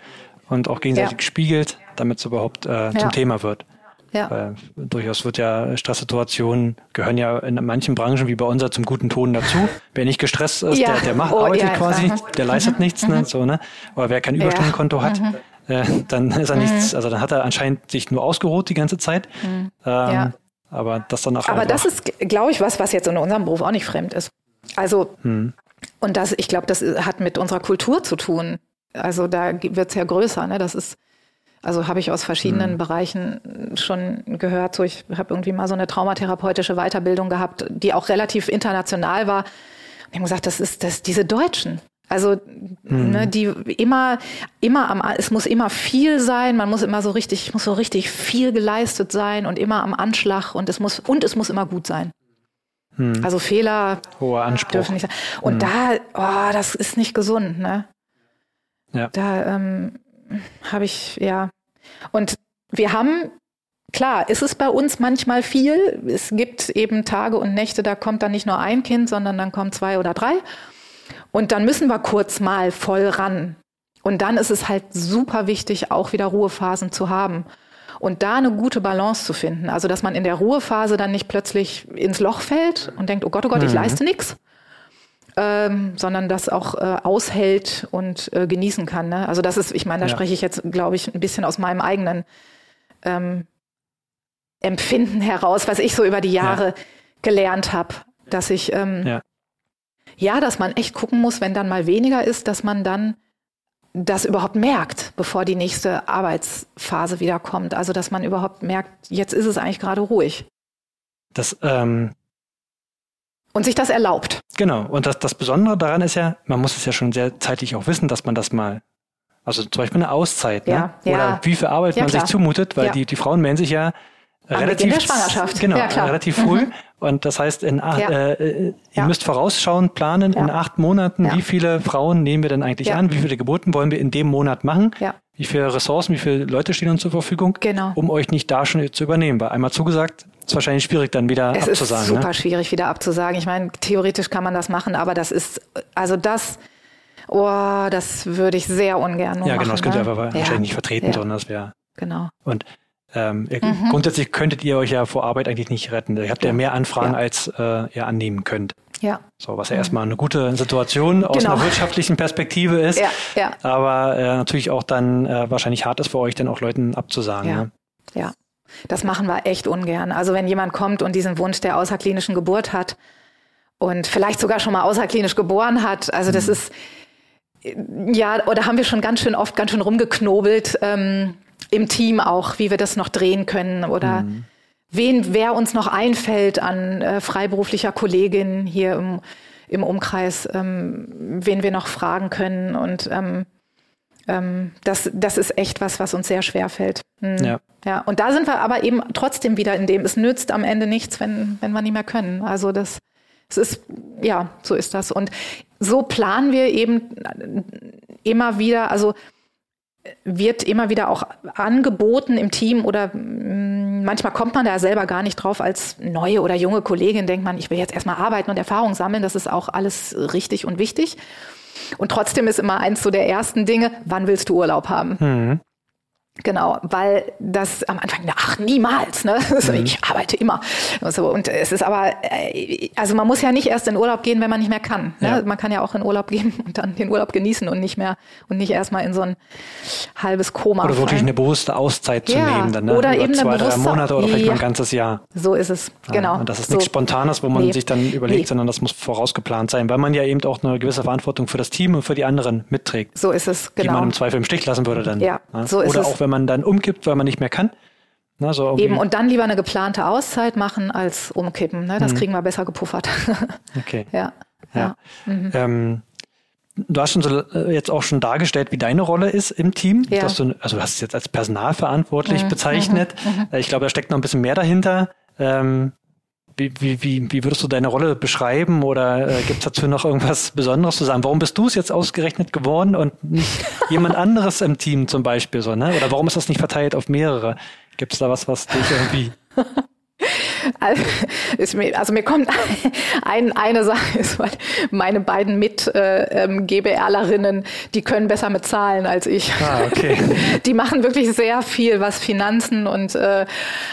und auch gegenseitig ja. spiegelt, damit es überhaupt äh, zum ja. Thema wird. Ja. Weil durchaus wird ja Stresssituationen gehören ja in manchen Branchen wie bei unserer zum guten Ton dazu. Wer nicht gestresst ist, ja. der, der macht, oh, arbeitet ja, quasi, klar. der leistet mhm. nichts, ne, mhm. so, ne? Aber wer kein Überstundenkonto hat, mhm. äh, dann ist er nichts, mhm. also dann hat er anscheinend sich nur ausgeruht die ganze Zeit. Mhm. Ähm, ja. Aber das dann auch. Aber das ist, glaube ich, was, was jetzt in unserem Beruf auch nicht fremd ist. Also, hm. und das, ich glaube, das hat mit unserer Kultur zu tun. Also da wird es ja größer, ne? Das ist, also habe ich aus verschiedenen mhm. Bereichen schon gehört. So, ich habe irgendwie mal so eine traumatherapeutische Weiterbildung gehabt, die auch relativ international war. Und ich habe gesagt, das ist das, diese Deutschen. Also, mhm. ne, die immer, immer am, es muss immer viel sein, man muss immer so richtig, muss so richtig viel geleistet sein und immer am Anschlag und es muss, und es muss immer gut sein. Mhm. Also Fehler Hoher Anspruch. dürfen nicht sein. Und mhm. da, oh, das ist nicht gesund, ne? Ja. Da, ähm, habe ich, ja. Und wir haben, klar, ist es bei uns manchmal viel. Es gibt eben Tage und Nächte, da kommt dann nicht nur ein Kind, sondern dann kommen zwei oder drei. Und dann müssen wir kurz mal voll ran. Und dann ist es halt super wichtig, auch wieder Ruhephasen zu haben. Und da eine gute Balance zu finden. Also, dass man in der Ruhephase dann nicht plötzlich ins Loch fällt und denkt, oh Gott, oh Gott, ich mhm. leiste nichts ähm, sondern das auch äh, aushält und äh, genießen kann. Ne? Also das ist, ich meine, da ja. spreche ich jetzt, glaube ich, ein bisschen aus meinem eigenen ähm, Empfinden heraus, was ich so über die Jahre ja. gelernt habe, dass ich ähm, ja. ja, dass man echt gucken muss, wenn dann mal weniger ist, dass man dann das überhaupt merkt, bevor die nächste Arbeitsphase wieder kommt. Also dass man überhaupt merkt, jetzt ist es eigentlich gerade ruhig. Das ähm, und sich das erlaubt. Genau. Und das, das Besondere daran ist ja, man muss es ja schon sehr zeitlich auch wissen, dass man das mal, also zum Beispiel eine Auszeit, ne? ja, Oder ja. wie viel Arbeit ja, man klar. sich zumutet, weil die, die Frauen melden sich ja Am relativ. Genau, relativ früh. Mhm. Und das heißt, in acht, äh, äh, ihr müsst vorausschauen, planen in acht Monaten, wie viele Frauen nehmen wir denn eigentlich an, wie viele Geburten wollen wir in dem Monat machen, wie viele Ressourcen, wie viele Leute stehen uns zur Verfügung, genau. um euch nicht da schon zu übernehmen. Weil einmal zugesagt, ist wahrscheinlich schwierig dann wieder es abzusagen. Es ist super ne? schwierig wieder abzusagen. Ich meine, theoretisch kann man das machen, aber das ist, also das, oh, das würde ich sehr ungern nur Ja, genau, das könnt ihr ne? aber ja. wahrscheinlich nicht vertreten, ja. sondern das wäre. Genau. Und ähm, ihr, mhm. grundsätzlich könntet ihr euch ja vor Arbeit eigentlich nicht retten. Ihr habt ja, ja mehr Anfragen, als äh, ihr annehmen könnt. Ja. So, was ja mhm. erstmal eine gute Situation aus genau. einer wirtschaftlichen Perspektive ist. Ja, ja. Aber äh, natürlich auch dann äh, wahrscheinlich hart ist für euch, dann auch Leuten abzusagen. Ja. Ne? ja. Das machen wir echt ungern. Also wenn jemand kommt und diesen Wunsch der außerklinischen Geburt hat und vielleicht sogar schon mal außerklinisch geboren hat, also das mhm. ist, ja, oder haben wir schon ganz schön oft ganz schön rumgeknobelt ähm, im Team auch, wie wir das noch drehen können oder mhm. wen, wer uns noch einfällt an äh, freiberuflicher Kollegin hier im, im Umkreis, ähm, wen wir noch fragen können und ähm, ähm, das, das ist echt was, was uns sehr schwer fällt. Mhm. Ja. Ja. Und da sind wir aber eben trotzdem wieder in dem, es nützt am Ende nichts, wenn, wenn wir nicht mehr können. Also das, es ist, ja, so ist das. Und so planen wir eben immer wieder, also wird immer wieder auch angeboten im Team oder mm, manchmal kommt man da selber gar nicht drauf als neue oder junge Kollegin, denkt man, ich will jetzt erstmal arbeiten und Erfahrung sammeln, das ist auch alles richtig und wichtig. Und trotzdem ist immer eins so der ersten Dinge, wann willst du Urlaub haben? Mhm. Genau, weil das am Anfang, ach niemals, ne? Also mhm. Ich arbeite immer. So, und es ist aber, äh, also man muss ja nicht erst in Urlaub gehen, wenn man nicht mehr kann. Ne? Ja. Man kann ja auch in Urlaub gehen und dann den Urlaub genießen und nicht mehr und nicht erstmal in so ein halbes Koma. Oder wirklich eine bewusste Auszeit zu ja, nehmen, dann, ne? Oder Über eben zwei, drei Monate oder vielleicht ja. ein ganzes Jahr. So ist es, genau. und das ist so. nichts Spontanes, wo man nee. sich dann überlegt, nee. sondern das muss vorausgeplant sein, weil man ja eben auch eine gewisse Verantwortung für das Team und für die anderen mitträgt. So ist es, genau. Die man im Zweifel im Stich lassen würde dann. Ja, so ist oder es. Wenn man dann umkippt, weil man nicht mehr kann. Na, so Eben, und dann lieber eine geplante Auszeit machen als umkippen. Ne? Das mhm. kriegen wir besser gepuffert. okay. Ja. ja. ja. Mhm. Ähm, du hast schon so jetzt auch schon dargestellt, wie deine Rolle ist im Team. Ja. Du, also du hast es jetzt als personalverantwortlich mhm. bezeichnet. Mhm. mhm. Ich glaube, da steckt noch ein bisschen mehr dahinter. Ähm, wie, wie, wie, würdest du deine Rolle beschreiben oder äh, gibt es dazu noch irgendwas Besonderes zu sagen? Warum bist du es jetzt ausgerechnet geworden und nicht jemand anderes im Team zum Beispiel so, ne? Oder warum ist das nicht verteilt auf mehrere? Gibt es da was, was dich irgendwie Also, mir, also mir kommt ein, eine Sache, ist, weil meine beiden Mit-GBRlerinnen, äh, die können besser mit Zahlen als ich. Ah, okay. Die machen wirklich sehr viel, was Finanzen und äh,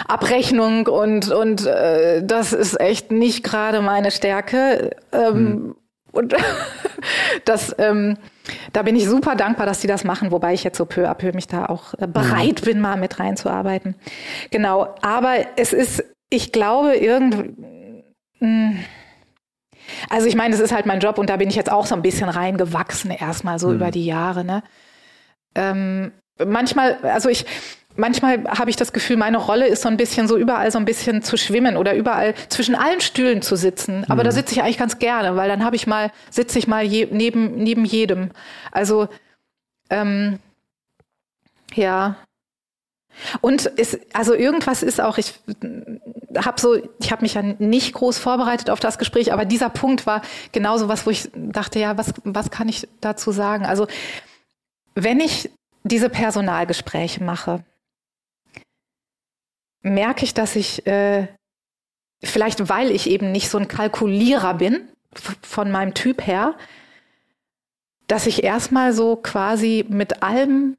Abrechnung und, und äh, das ist echt nicht gerade meine Stärke. Ähm, hm. Und das, ähm, da bin ich super dankbar, dass die das machen, wobei ich jetzt so peu à peu mich da auch äh, bereit mhm. bin, mal mit reinzuarbeiten. Genau, aber es ist ich glaube, irgendwie. Hm. Also ich meine, das ist halt mein Job und da bin ich jetzt auch so ein bisschen reingewachsen, erstmal so mhm. über die Jahre. Ne? Ähm, manchmal, also ich, manchmal habe ich das Gefühl, meine Rolle ist so ein bisschen so überall so ein bisschen zu schwimmen oder überall zwischen allen Stühlen zu sitzen. Aber mhm. da sitze ich eigentlich ganz gerne, weil dann habe ich mal, sitze ich mal je, neben, neben jedem. Also ähm, ja, und ist, also irgendwas ist auch, ich habe so, ich habe mich ja nicht groß vorbereitet auf das Gespräch, aber dieser Punkt war genauso was, wo ich dachte, ja, was, was kann ich dazu sagen? Also wenn ich diese Personalgespräche mache, merke ich, dass ich äh, vielleicht, weil ich eben nicht so ein Kalkulierer bin von meinem Typ her, dass ich erstmal so quasi mit allem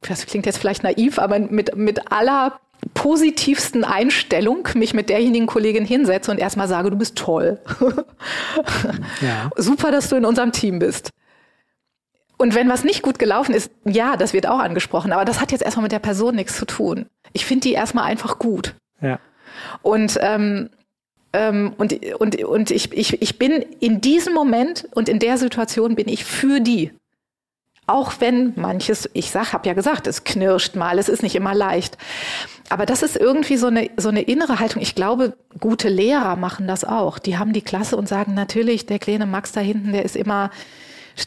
das klingt jetzt vielleicht naiv, aber mit, mit aller positivsten Einstellung mich mit derjenigen Kollegin hinsetze und erstmal sage, du bist toll. ja. Super, dass du in unserem Team bist. Und wenn was nicht gut gelaufen ist, ja, das wird auch angesprochen, aber das hat jetzt erstmal mit der Person nichts zu tun. Ich finde die erstmal einfach gut. Ja. Und ähm, ähm, und, und, und ich, ich, ich bin in diesem Moment und in der Situation bin ich für die. Auch wenn manches, ich sag, habe ja gesagt, es knirscht mal, es ist nicht immer leicht. Aber das ist irgendwie so eine, so eine innere Haltung. Ich glaube, gute Lehrer machen das auch. Die haben die Klasse und sagen, natürlich, der kleine Max da hinten, der ist immer,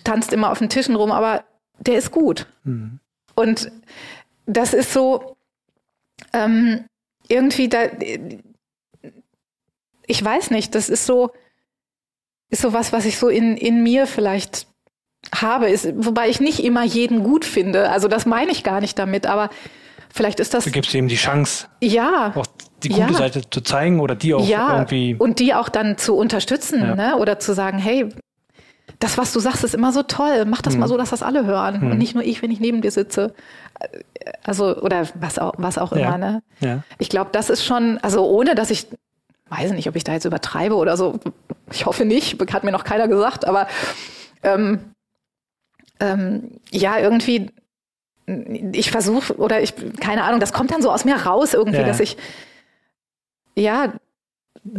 tanzt immer auf den Tischen rum, aber der ist gut. Mhm. Und das ist so, ähm, irgendwie da, ich weiß nicht, das ist so, ist so was, was ich so in, in mir vielleicht habe, ist, wobei ich nicht immer jeden gut finde. Also das meine ich gar nicht damit, aber vielleicht ist das. Du gibst ihm die Chance, ja, auch die gute ja. Seite zu zeigen oder die auch ja, irgendwie. Und die auch dann zu unterstützen, ja. ne? Oder zu sagen, hey, das, was du sagst, ist immer so toll. Mach das hm. mal so, dass das alle hören. Hm. Und nicht nur ich, wenn ich neben dir sitze. Also, oder was auch, was auch immer, ne? Ja. Ich glaube, das ist schon, also ohne dass ich weiß nicht, ob ich da jetzt übertreibe oder so. Ich hoffe nicht, hat mir noch keiner gesagt, aber ähm, ähm, ja, irgendwie, ich versuche, oder ich, keine Ahnung, das kommt dann so aus mir raus irgendwie, ja. dass ich, ja,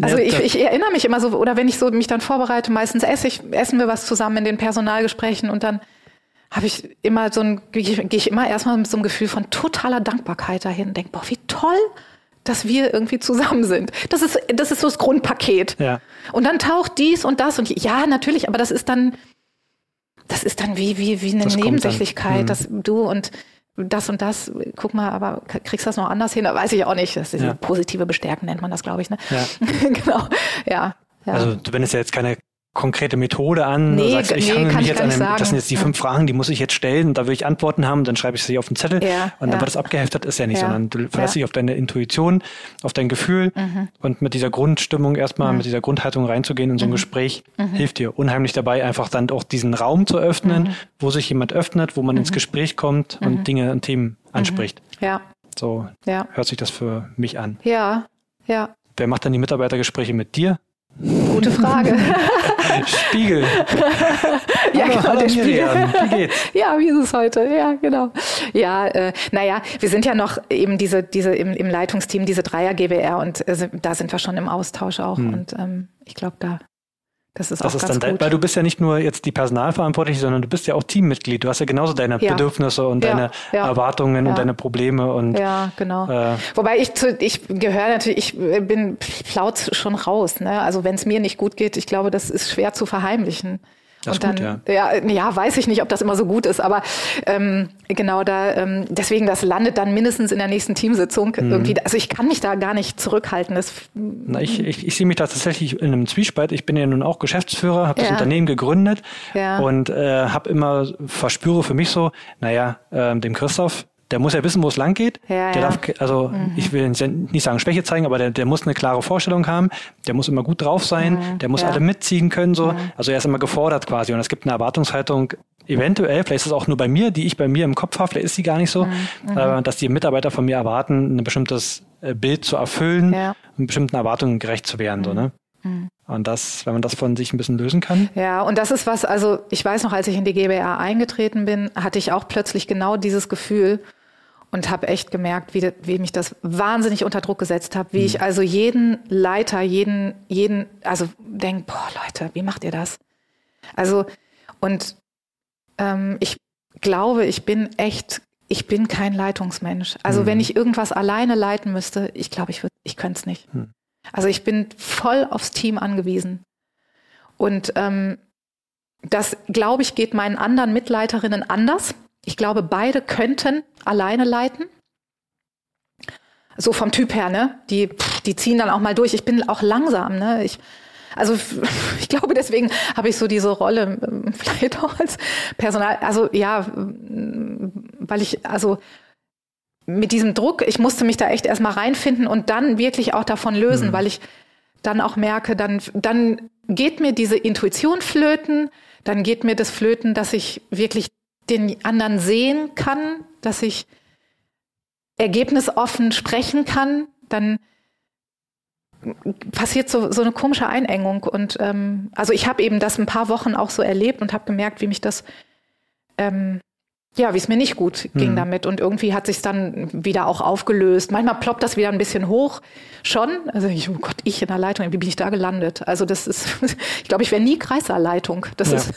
also ich, ich, erinnere mich immer so, oder wenn ich so mich dann vorbereite, meistens esse ich, essen wir was zusammen in den Personalgesprächen und dann habe ich immer so ein, gehe ich immer erstmal mit so einem Gefühl von totaler Dankbarkeit dahin, denke, boah, wie toll, dass wir irgendwie zusammen sind. Das ist, das ist so das Grundpaket. Ja. Und dann taucht dies und das und ja, natürlich, aber das ist dann, das ist dann wie, wie, wie eine das Nebensächlichkeit, mhm. dass du und das und das, guck mal, aber kriegst du das noch anders hin? Weiß ich auch nicht. Das ist ja. positive Bestärken nennt man das, glaube ich. Ne? Ja. genau. Ja, ja. Also wenn es ja jetzt keine konkrete Methode an. Nee, sagst, ich nee, hangel mich ich jetzt an einem, das sind jetzt die fünf Fragen, die muss ich jetzt stellen und da will ich Antworten haben, dann schreibe ich sie auf den Zettel Ja, und dann ja. wird es abgeheftet, ist ja nicht, Ja, sondern du verlässt. Mhm. dich auf deine Intuition, auf dein Gefühl und mit dieser Grundstimmung erstmal, mit dieser Grundhaltung reinzugehen in so ein Mhm. Gespräch, hilft dir unheimlich dabei, einfach dann auch diesen Raum zu öffnen, Mhm. wo sich jemand öffnet, wo man ins Gespräch kommt und Dinge und Themen anspricht. Ja, So ja, hört sich das für mich an. ja, ja. Wer macht dann die Mitarbeitergespräche mit dir? Gute Frage. Spiegel. ja, Hallo, genau, hallo der Spiegel. Wie geht's? Ja, wie ist es heute? Ja, genau. Ja, äh, naja, wir sind ja noch eben diese, diese im, im Leitungsteam, diese Dreier GBR und äh, da sind wir schon im Austausch auch. Und ähm, ich glaube, da das ist. Das auch ist ganz dann gut. weil du bist ja nicht nur jetzt die Personalverantwortliche, sondern du bist ja auch Teammitglied. Du hast ja genauso deine Ja. Bedürfnisse und Ja, deine ja, Erwartungen und deine Probleme und ja, genau. äh, Wobei ich zu, ich gehöre natürlich, ich bin plaut schon raus. Ne? Also wenn es mir nicht gut geht, ich glaube, das ist schwer zu verheimlichen. Das und gut, dann, ja. ja, weiß ich nicht, ob das immer so gut ist, aber ähm, genau da, ähm, deswegen, das landet dann mindestens in der nächsten Teamsitzung Mhm. irgendwie. Also ich kann mich da gar nicht zurückhalten. Das, na, ich, ich, ich sehe mich da tatsächlich in einem Zwiespalt. Ich bin ja nun auch Geschäftsführer, habe das Ja. Unternehmen gegründet Ja. und äh, habe immer verspüre für mich so, naja, ähm, dem Christoph, der muss ja wissen, wo es lang geht. Ja, der ja. darf, also ich will nicht sagen Schwäche zeigen, aber der, der muss eine klare Vorstellung haben. Der muss immer gut drauf sein. der muss ja. alle mitziehen können. so. Also er ist immer gefordert quasi. Und es gibt eine Erwartungshaltung, eventuell, vielleicht ist es auch nur bei mir, die ich bei mir im Kopf habe, vielleicht ist sie gar nicht so, äh, dass die Mitarbeiter von mir erwarten, ein bestimmtes äh, Bild zu erfüllen, Ja. und bestimmten Erwartungen gerecht zu werden. So, ne? Und das, wenn man das von sich ein bisschen lösen kann. Ja, und das ist was, also ich weiß noch, als ich in die GBR eingetreten bin, hatte ich auch plötzlich genau dieses Gefühl und habe echt gemerkt, wie, wie mich das wahnsinnig unter Druck gesetzt hat, wie Mhm. ich also jeden Leiter, jeden, jeden, also denk, boah Leute, wie macht ihr das? Also und ähm, ich glaube, ich bin echt, ich bin kein Leitungsmensch. Also Mhm. wenn ich irgendwas alleine leiten müsste, ich glaube, ich würde, ich könnte es nicht. Hm. Also ich bin voll aufs Team angewiesen. Und ähm, das, glaube ich, geht meinen anderen Mitleiterinnen anders. Ich glaube, beide könnten alleine leiten. So vom Typ her, ne? Die, die ziehen dann auch mal durch. Ich bin auch langsam, ne? Ich, also ich glaube, deswegen habe ich so diese Rolle, ähm, vielleicht auch als Personal. Also ja, weil ich, also mit diesem Druck, ich musste mich da echt erstmal reinfinden und dann wirklich auch davon lösen, Mhm. weil ich dann auch merke, dann, dann geht mir diese Intuition flöten, dann geht mir das flöten, dass ich wirklich den anderen sehen kann, dass ich ergebnisoffen sprechen kann, dann passiert so, so eine komische Einengung. Und ähm, also ich habe eben das ein paar Wochen auch so erlebt und habe gemerkt, wie mich das ähm, ja, wie es mir nicht gut ging Mhm. damit. Und irgendwie hat sich dann wieder auch aufgelöst. Manchmal ploppt das wieder ein bisschen hoch schon. Also ich, oh Gott, ich in der Leitung, wie bin ich da gelandet? Also das ist, ich glaube, ich wäre nie Kreislerleitung. Das Ja. ist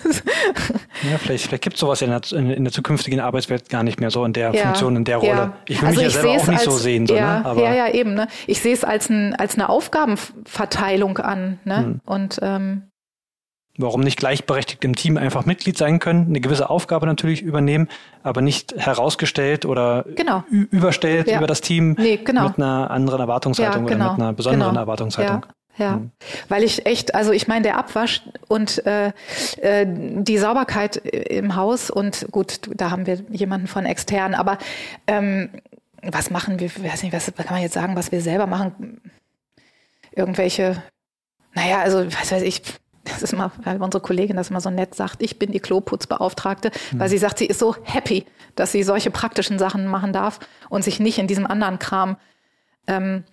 Ja, vielleicht, vielleicht gibt es sowas in der, in, in der zukünftigen Arbeitswelt gar nicht mehr so in der Ja, Funktion, in der Rolle. ja. Ich will Also mich ja ich selber sehe auch nicht so als- sehen. So, ja, ne? Aber ja, ja, eben. Ne? Ich sehe es als, ein, als eine Aufgabenverteilung an. Ne? Hm. Und ähm, warum nicht gleichberechtigt im Team einfach Mitglied sein können, eine gewisse Aufgabe natürlich übernehmen, aber nicht herausgestellt oder Genau. überstellt Ja. über das Team Nee, genau. mit einer anderen Erwartungshaltung Ja, genau, oder mit einer besonderen genau. Erwartungshaltung. Ja, ja. Hm. weil ich echt, also ich meine, der Abwasch und äh, äh, die Sauberkeit im Haus und gut, da haben wir jemanden von extern, aber ähm, was machen wir, weiß nicht, was kann man jetzt sagen, was wir selber machen? Irgendwelche, naja, also was weiß ich, das ist mal, weil unsere Kollegin das immer so nett sagt, ich bin die Kloputzbeauftragte, weil sie sagt, sie ist so happy, dass sie solche praktischen Sachen machen darf und sich nicht in diesem anderen Kram ähm,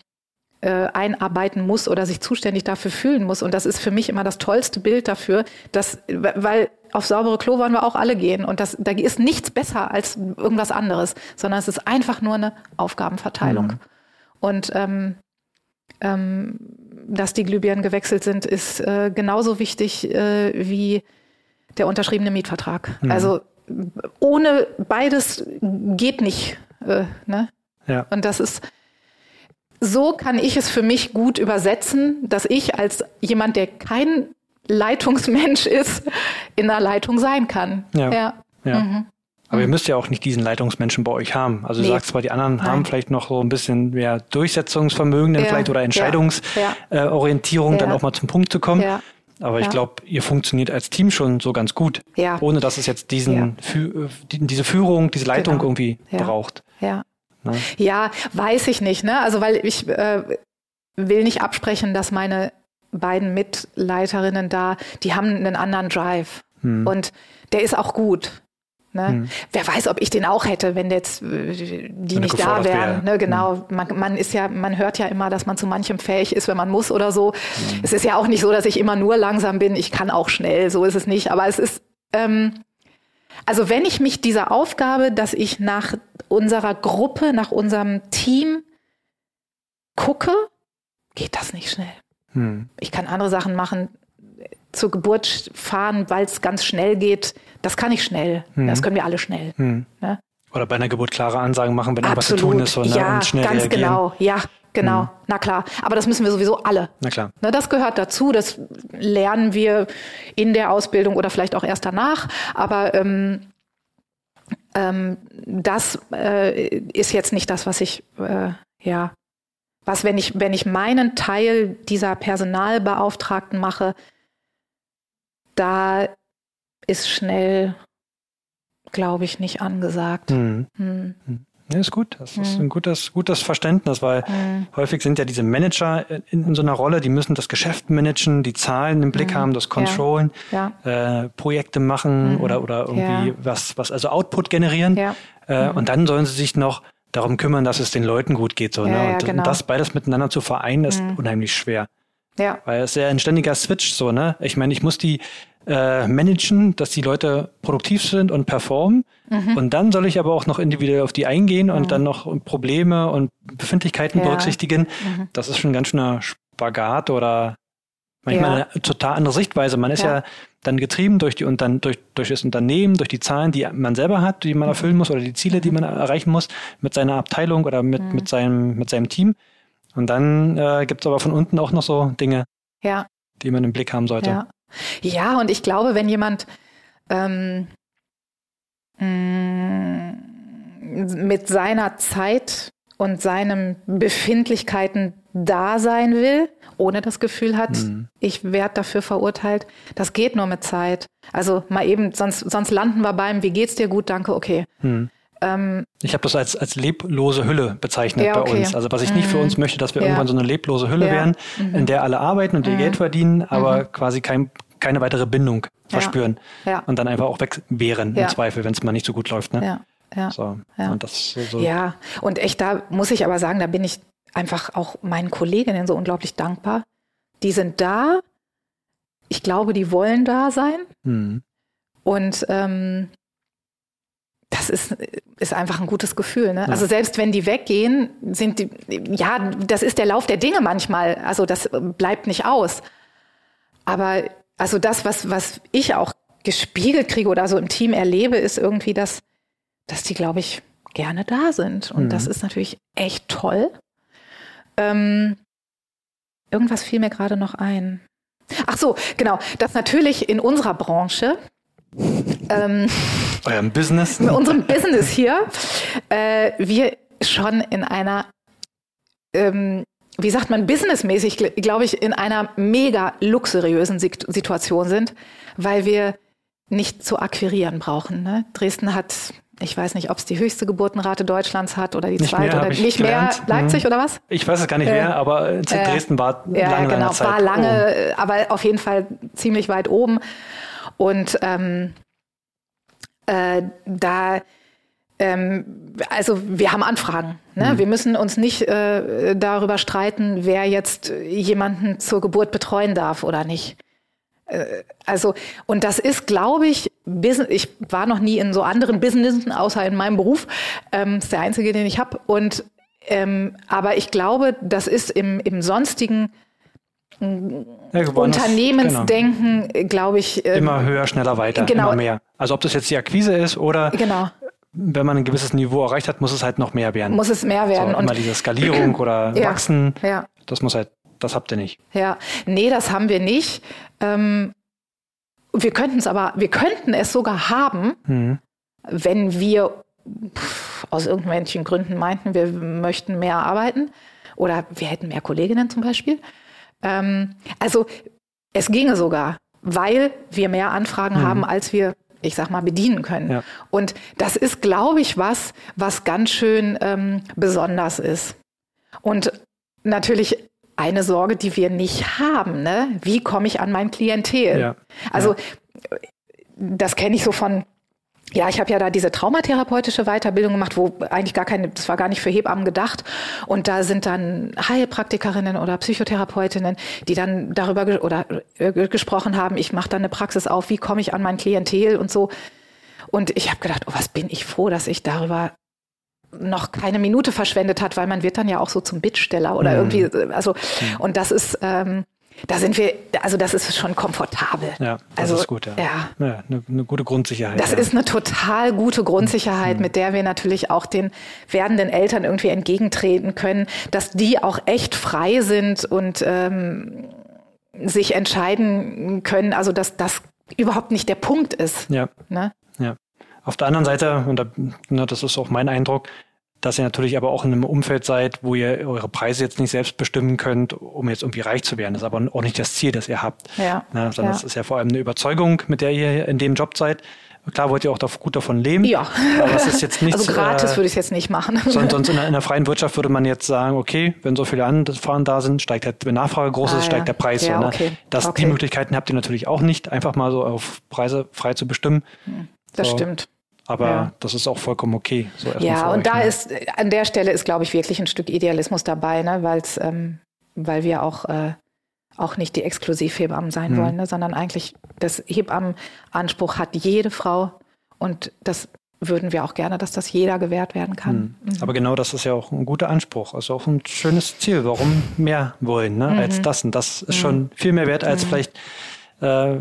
äh, einarbeiten muss oder sich zuständig dafür fühlen muss. Und das ist für mich immer das tollste Bild dafür, dass, weil auf saubere Klo wollen wir auch alle gehen. Und das, da ist nichts besser als irgendwas anderes, sondern es ist einfach nur eine Aufgabenverteilung. Mhm. Und ähm, ähm, dass die Glühbirnen gewechselt sind, ist äh, genauso wichtig äh, wie der unterschriebene Mietvertrag. Mhm. Also ohne beides geht nicht. Äh, ne? Ja. Und das ist, so kann ich es für mich gut übersetzen, dass ich als jemand, der kein Leitungsmensch ist, in der Leitung sein kann. Ja. ja. Ja. Mhm. Aber ihr müsst ja auch nicht diesen Leitungsmenschen bei euch haben. Also du Nee. sagst zwar, die anderen Nein. haben vielleicht noch so ein bisschen mehr Durchsetzungsvermögen dann Ja. vielleicht oder. Entscheidungsorientierung, Ja. dann Ja. auch mal zum Punkt zu kommen. Aber ich glaube, ihr funktioniert als Team schon so ganz gut. Ja. Ohne dass es jetzt diesen, Fü- äh, die, diese Führung, diese Leitung Genau. irgendwie braucht. Ja. Ne? Ja, weiß ich nicht, ne? Also weil ich äh, will nicht absprechen, dass meine beiden Mitleiterinnen da, die haben einen anderen Drive. Hm. Und der ist auch gut. Ne? Wer weiß, ob ich den auch hätte, wenn jetzt äh, die Wenn nicht da wären. wäre. Hm. Ne? Genau. Man, man ist ja, man hört ja immer, dass man zu manchem fähig ist, wenn man muss oder so. Hm. Es ist ja auch nicht so, dass ich immer nur langsam bin. Ich kann auch schnell. So ist es nicht. Aber es ist, ähm, also wenn ich mich dieser Aufgabe, dass ich nach unserer Gruppe, nach unserem Team gucke, geht das nicht schnell. Hm. Ich kann andere Sachen machen, zur Geburt fahren, weil es ganz schnell geht. Das kann ich schnell. Das können wir alle schnell. Hm. Ne? Oder bei einer Geburt klare Ansagen machen, wenn irgendwas zu tun ist so, ne? ja, und schnell ganz reagieren. genau. Ja, genau. Na klar. Aber das müssen wir sowieso alle. Na klar. Ne, das gehört dazu. Das lernen wir in der Ausbildung oder vielleicht auch erst danach. Aber ähm, ähm, das äh, ist jetzt nicht das, was ich äh, ja was wenn ich wenn ich meinen Teil dieser Personalbeauftragten mache, da ist schnell, glaube ich, nicht angesagt. Hm. Hm. Ja, ist gut. Das ist Hm. ein gutes, gutes Verständnis, weil Hm. häufig sind ja diese Manager in, in so einer Rolle, die müssen das Geschäft managen, die Zahlen im Blick haben, das Controllen, Ja, äh, Projekte machen Mhm. oder, oder irgendwie Ja. was, was, also Output generieren. ja, Äh, Mhm. Und dann sollen sie sich noch darum kümmern, dass es den Leuten gut geht. So, Ja, ne? ja, Und genau. das beides miteinander zu vereinen, ist Mhm. unheimlich schwer. Ja, Weil es ist ja ein ständiger Switch so, ne? Ich meine, ich muss die äh, managen, dass die Leute produktiv sind und performen. Mhm. Und dann soll ich aber auch noch individuell auf die eingehen und dann noch Probleme und Befindlichkeiten Ja. berücksichtigen. Mhm. Das ist schon ganz schöner Spagat oder manchmal Ja. eine total andere Sichtweise. Man ist ja, Ja. dann getrieben durch die und dann durch, durch das Unternehmen, durch die Zahlen, die man selber hat, die man erfüllen muss oder die Ziele, die man erreichen muss mit seiner Abteilung oder mit, mit seinem mit seinem Team. Und dann äh, gibt es aber von unten auch noch so Dinge, ja. die man im Blick haben sollte. Ja. ja, und ich glaube, wenn jemand ähm, mh, mit seiner Zeit und seinen Befindlichkeiten da sein will, ohne das Gefühl hat, Mhm. ich werde dafür verurteilt, das geht nur mit Zeit. Also mal eben, sonst, sonst landen wir beim, wie geht's dir gut, danke, okay. Hm. Ähm, Ich habe das als, als leblose Hülle bezeichnet Ja, bei okay. uns. Also was ich nicht für Mhm. uns möchte, dass wir Ja. irgendwann so eine leblose Hülle Ja. werden, Mhm. in der alle arbeiten und ihr Mhm. Geld verdienen, aber Mhm. quasi kein, keine weitere Bindung verspüren und dann einfach auch weg wären im Zweifel, wenn es mal nicht so gut läuft. Ne? ja. So. Ja. Und das so. Ja, und echt, da muss ich aber sagen, da bin ich einfach auch meinen Kolleginnen so unglaublich dankbar. Die sind da. Ich glaube, die wollen da sein. Hm. Und ähm, das ist, ist einfach ein gutes Gefühl. Ne? Ja. Also selbst wenn die weggehen, sind die, ja, das ist der Lauf der Dinge manchmal. Also das bleibt nicht aus. Aber also das, was, was ich auch gespiegelt kriege oder so im Team erlebe, ist irgendwie, dass, dass die, glaube ich, gerne da sind. Und Mhm. das ist natürlich echt toll. Ähm, irgendwas fiel mir gerade noch ein. Ach so, genau, dass natürlich in unserer Branche ähm, Eurem Business. in unserem Business hier, äh, wir schon in einer, ähm, wie sagt man, businessmäßig, gl- glaube ich, in einer mega luxuriösen Sit- Situation sind, weil wir nicht zu akquirieren brauchen. Ne? Dresden hat, ich weiß nicht, ob es die höchste Geburtenrate Deutschlands hat oder die Nicht zweite mehr, oder nicht gelernt. mehr. Leipzig Mhm. oder was? Ich weiß es gar nicht Äh, wer, aber äh, Dresden war Ja, lange, genau, lange Zeit. war lange, äh, aber auf jeden Fall ziemlich weit oben. Und ähm, äh, da, ähm, also wir haben Anfragen. Ne? Mhm. Wir müssen uns nicht äh, darüber streiten, wer jetzt jemanden zur Geburt betreuen darf oder nicht. Äh, Also, und das ist, glaube ich, Business, ich war noch nie in so anderen Businessen, außer in meinem Beruf. Ähm, ist der einzige, den ich habe. Und ähm, aber ich glaube, das ist im, im sonstigen Ja, Unternehmensdenken, glaube ich. Genau. ähm, Immer höher, schneller, weiter, Genau. immer mehr. Also ob das jetzt die Akquise ist oder Genau, wenn man ein gewisses Niveau erreicht hat, muss es halt noch mehr werden. muss es mehr werden. so, und immer diese Skalierung oder Ja. Wachsen, ja, das muss halt, das habt ihr nicht. ja. Nee, das haben wir nicht. Ähm, wir könnten es aber, wir könnten es sogar haben, Mhm. wenn wir pff, aus irgendwelchen Gründen meinten, wir möchten mehr arbeiten oder wir hätten mehr Kolleginnen zum Beispiel. Ähm, also Es ginge sogar, weil wir mehr Anfragen mhm. haben, als wir ich sag mal, bedienen können. Ja. Und das ist, glaube ich, was, was ganz schön ähm, besonders ist. Und natürlich eine Sorge, die wir nicht haben. Ne? Wie komme ich an mein Klientel? Ja. Also ja. das kenne ich so von ja, ich habe ja da diese traumatherapeutische Weiterbildung gemacht, wo eigentlich gar keine, das war gar nicht für Hebammen gedacht. Und da sind dann Heilpraktikerinnen oder Psychotherapeutinnen, die dann darüber ge oder äh, gesprochen haben, ich mache dann eine Praxis auf, wie komme ich an mein Klientel und so. Und ich habe gedacht, oh, was bin ich froh, dass ich darüber noch keine Minute verschwendet hat, weil man wird dann ja auch so zum Bittsteller oder mhm. irgendwie, also mhm. und das ist ähm, da sind wir, also das ist schon komfortabel. Ja, das also, ist gut, ja. ja. ja eine, eine, gute Grundsicherheit. Das ja. ist eine total gute Grundsicherheit, mhm. mit der wir natürlich auch den werdenden Eltern irgendwie entgegentreten können, dass die auch echt frei sind und ähm, sich entscheiden können, also dass das überhaupt nicht der Punkt ist. Ja. Ne? ja. Auf der anderen Seite, und da, ne, das ist auch mein Eindruck, dass ihr natürlich aber auch in einem Umfeld seid, wo ihr eure Preise jetzt nicht selbst bestimmen könnt, um jetzt irgendwie reich zu werden. Das ist aber auch nicht das Ziel, das ihr habt. Ja. Ne, sondern ja. das ist ja vor allem eine Überzeugung, mit der ihr in dem Job seid. Klar wollt ihr auch gut davon leben. Ja. Aber es ist jetzt nicht. Also gratis äh, würde ich es jetzt nicht machen. Sonst, sonst in, der, in der freien Wirtschaft würde man jetzt sagen, okay, wenn so viele Anfragen da sind, steigt halt, wenn Nachfrage groß ist, ah, steigt der Preis. Ja, so, ne? okay. Das, okay. Die Möglichkeiten habt ihr natürlich auch nicht, einfach mal so auf Preise frei zu bestimmen. Hm, das so. stimmt. Aber ja. das ist auch vollkommen okay. So ja, und euch, da ne? ist, an der Stelle ist, glaube ich, wirklich ein Stück Idealismus dabei, ne? Weil's, ähm, weil wir auch, äh, auch nicht die Exklusivhebammen sein mhm. wollen, ne? sondern eigentlich das Hebammenanspruch hat jede Frau und das würden wir auch gerne, dass das jeder gewährt werden kann. Mhm. Mhm. Aber genau das ist ja auch ein guter Anspruch, also auch ein schönes Ziel. Warum mehr wollen ne? als mhm. das? Und das ist schon mhm. viel mehr wert als mhm. vielleicht äh,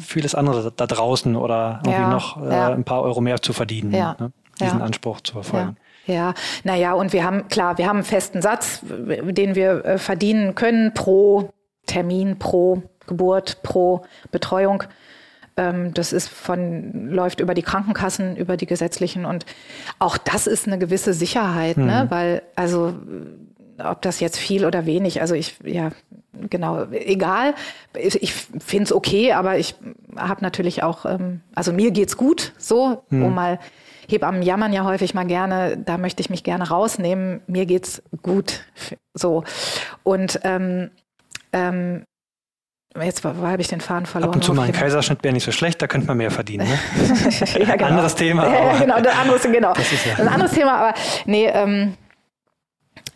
vieles andere da draußen oder irgendwie ja, noch äh, ja. ein paar Euro mehr zu verdienen, ja, ne? diesen Anspruch zu verfolgen. Ja, naja, und wir haben, klar, wir haben einen festen Satz, den wir äh, verdienen können pro Termin, pro Geburt, pro Betreuung. Ähm, das ist von, läuft über die Krankenkassen, über die gesetzlichen und auch das ist eine gewisse Sicherheit, ne? mhm. ne? weil, also, ob das jetzt viel oder wenig, also ich, ja, genau, egal. Ich finde es okay, aber ich habe natürlich auch, ähm, also mir geht's gut, so, hm. um mal Hebammen jammern ja häufig mal gerne, da möchte ich mich gerne rausnehmen. Mir geht's gut, so. Und ähm, ähm, Jetzt wo habe ich den Faden verloren. Ab und zu mal ein Kaiserschnitt wäre nicht so schlecht, da könnte man mehr verdienen. Ne? ja, genau. Anderes Thema. Ja, genau, ein anderes, genau. Das ist ja. ein anderes Thema, aber nee, ähm,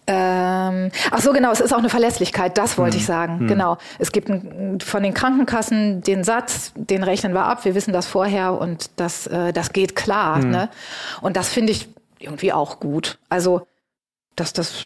ähm, ach so, genau, es ist auch eine Verlässlichkeit, das wollte hm. ich sagen. Hm. Genau. Es gibt ein, von den Krankenkassen den Satz, den rechnen wir ab, wir wissen das vorher und das, äh, das geht klar. Hm. Ne? Und das finde ich irgendwie auch gut. Also, dass das,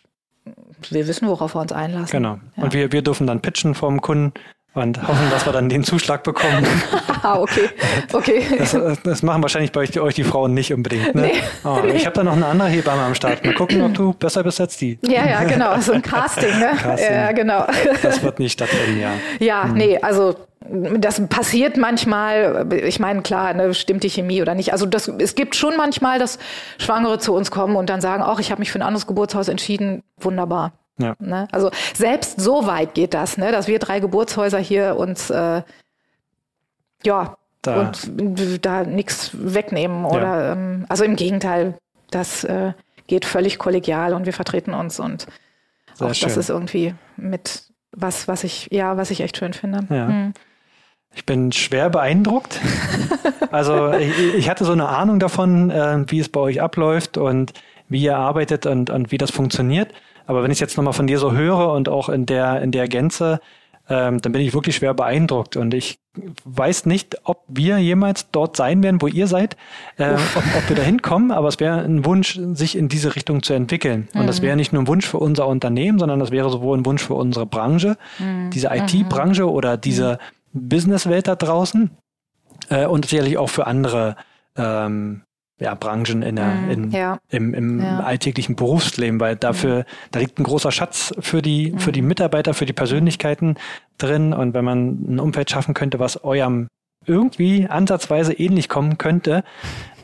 wir wissen, worauf wir uns einlassen. Genau. Ja. Und wir, wir dürfen dann pitchen vom Kunden und hoffen, dass wir dann den Zuschlag bekommen. ah, okay. okay. Das, das, machen wahrscheinlich bei euch, euch die Frauen nicht unbedingt. Ne? Nee. Oh, nee. Ich habe da noch eine andere Hebamme am Start. Mal gucken, ob du besser bist als die. Ja, ja, genau. So ein Casting, ne? Casting. Ja, genau. Das wird nicht stattfinden, ja. Ja, hm. nee, also das passiert manchmal. Ich meine, klar, ne, stimmt die Chemie oder nicht. Also das, es gibt schon manchmal, dass Schwangere zu uns kommen und dann sagen, ach, ich habe mich für ein anderes Geburtshaus entschieden. Wunderbar. Ja. Ne? Also selbst so weit geht das, ne? dass wir drei Geburtshäuser hier uns äh, ja da. und da nichts wegnehmen oder ja. ähm, also im Gegenteil, das äh, geht völlig kollegial und wir vertreten uns und Sehr auch schön. das ist irgendwie mit was, was ich ja, was ich echt schön finde. Ja. Hm. Ich bin schwer beeindruckt. also ich, ich, hatte so eine Ahnung davon, äh, wie es bei euch abläuft und wie ihr arbeitet und, und wie das funktioniert. Aber wenn ich es jetzt nochmal von dir so höre und auch in der, in der Gänze, ähm, dann bin ich wirklich schwer beeindruckt. Und ich weiß nicht, ob wir jemals dort sein werden, wo ihr seid, äh, ob, ob, wir da hinkommen, aber es wäre ein Wunsch, sich in diese Richtung zu entwickeln. Und mhm. das wäre nicht nur ein Wunsch für unser Unternehmen, sondern das wäre sowohl ein Wunsch für unsere Branche, mhm. diese IT-Branche oder diese mhm. Businesswelt da draußen äh, und sicherlich auch für andere ähm, ja, Branchen in der, mhm, in, ja. im, im ja. alltäglichen Berufsleben, weil dafür, mhm. da liegt ein großer Schatz für die, mhm. für die Mitarbeiter, für die Persönlichkeiten drin. Und wenn man ein Umfeld schaffen könnte, was eurem irgendwie ansatzweise ähnlich kommen könnte,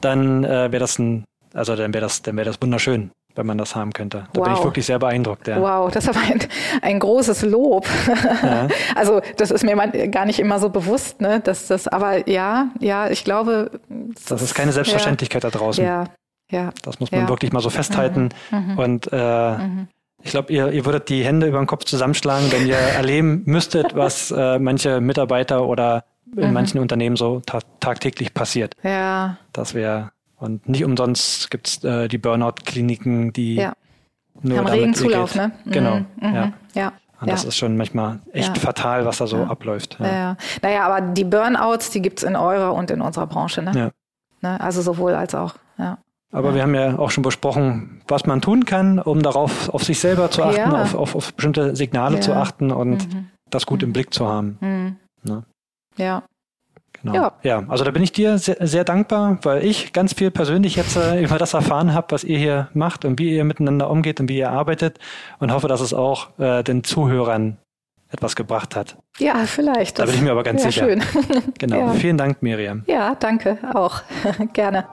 dann äh, wäre das ein, also dann wäre das, dann wäre das wunderschön. Wenn man das haben könnte. Da wow. bin ich wirklich sehr beeindruckt. Ja. Wow, das ist aber ein, ein großes Lob. Ja. Also das ist mir gar nicht immer so bewusst, ne, dass das, aber ja, ja, ich glaube. Das, das ist keine Selbstverständlichkeit ja. da draußen. Ja, ja. Das muss man wirklich mal so festhalten. Mhm. mhm. Und äh, mhm. ich glaube, ihr, ihr würdet die Hände über den Kopf zusammenschlagen, wenn ihr erleben müsstet, was äh, manche Mitarbeiter oder in mhm. manchen Unternehmen so ta tagtäglich passiert. Ja. Das wäre und nicht umsonst gibt es äh, die Burnout-Kliniken, die ja. nur haben regen Zulauf, ne? Genau. Mhm. Ja. ja. Und das ist schon manchmal echt ja. fatal, was da so ja. abläuft. Ja. Ja. Naja, aber die Burnouts, die gibt es in eurer und in unserer Branche, ne? Ja. Ne? Also sowohl als auch, ja. Aber wir haben ja auch schon besprochen, was man tun kann, um darauf auf sich selber zu achten, auf, auf, auf, bestimmte Signale zu achten und mhm. das gut mhm. im Blick zu haben. Mhm. Ne? Ja. Genau. Ja. ja, also da bin ich dir sehr, sehr dankbar, weil ich ganz viel persönlich jetzt äh, über das erfahren habe, was ihr hier macht und wie ihr miteinander umgeht und wie ihr arbeitet und hoffe, dass es auch äh, den Zuhörern etwas gebracht hat. Ja, vielleicht. Da bin ich mir aber ganz sicher. Schön. genau. Ja. Vielen Dank, Miriam. Ja, danke auch. Gerne.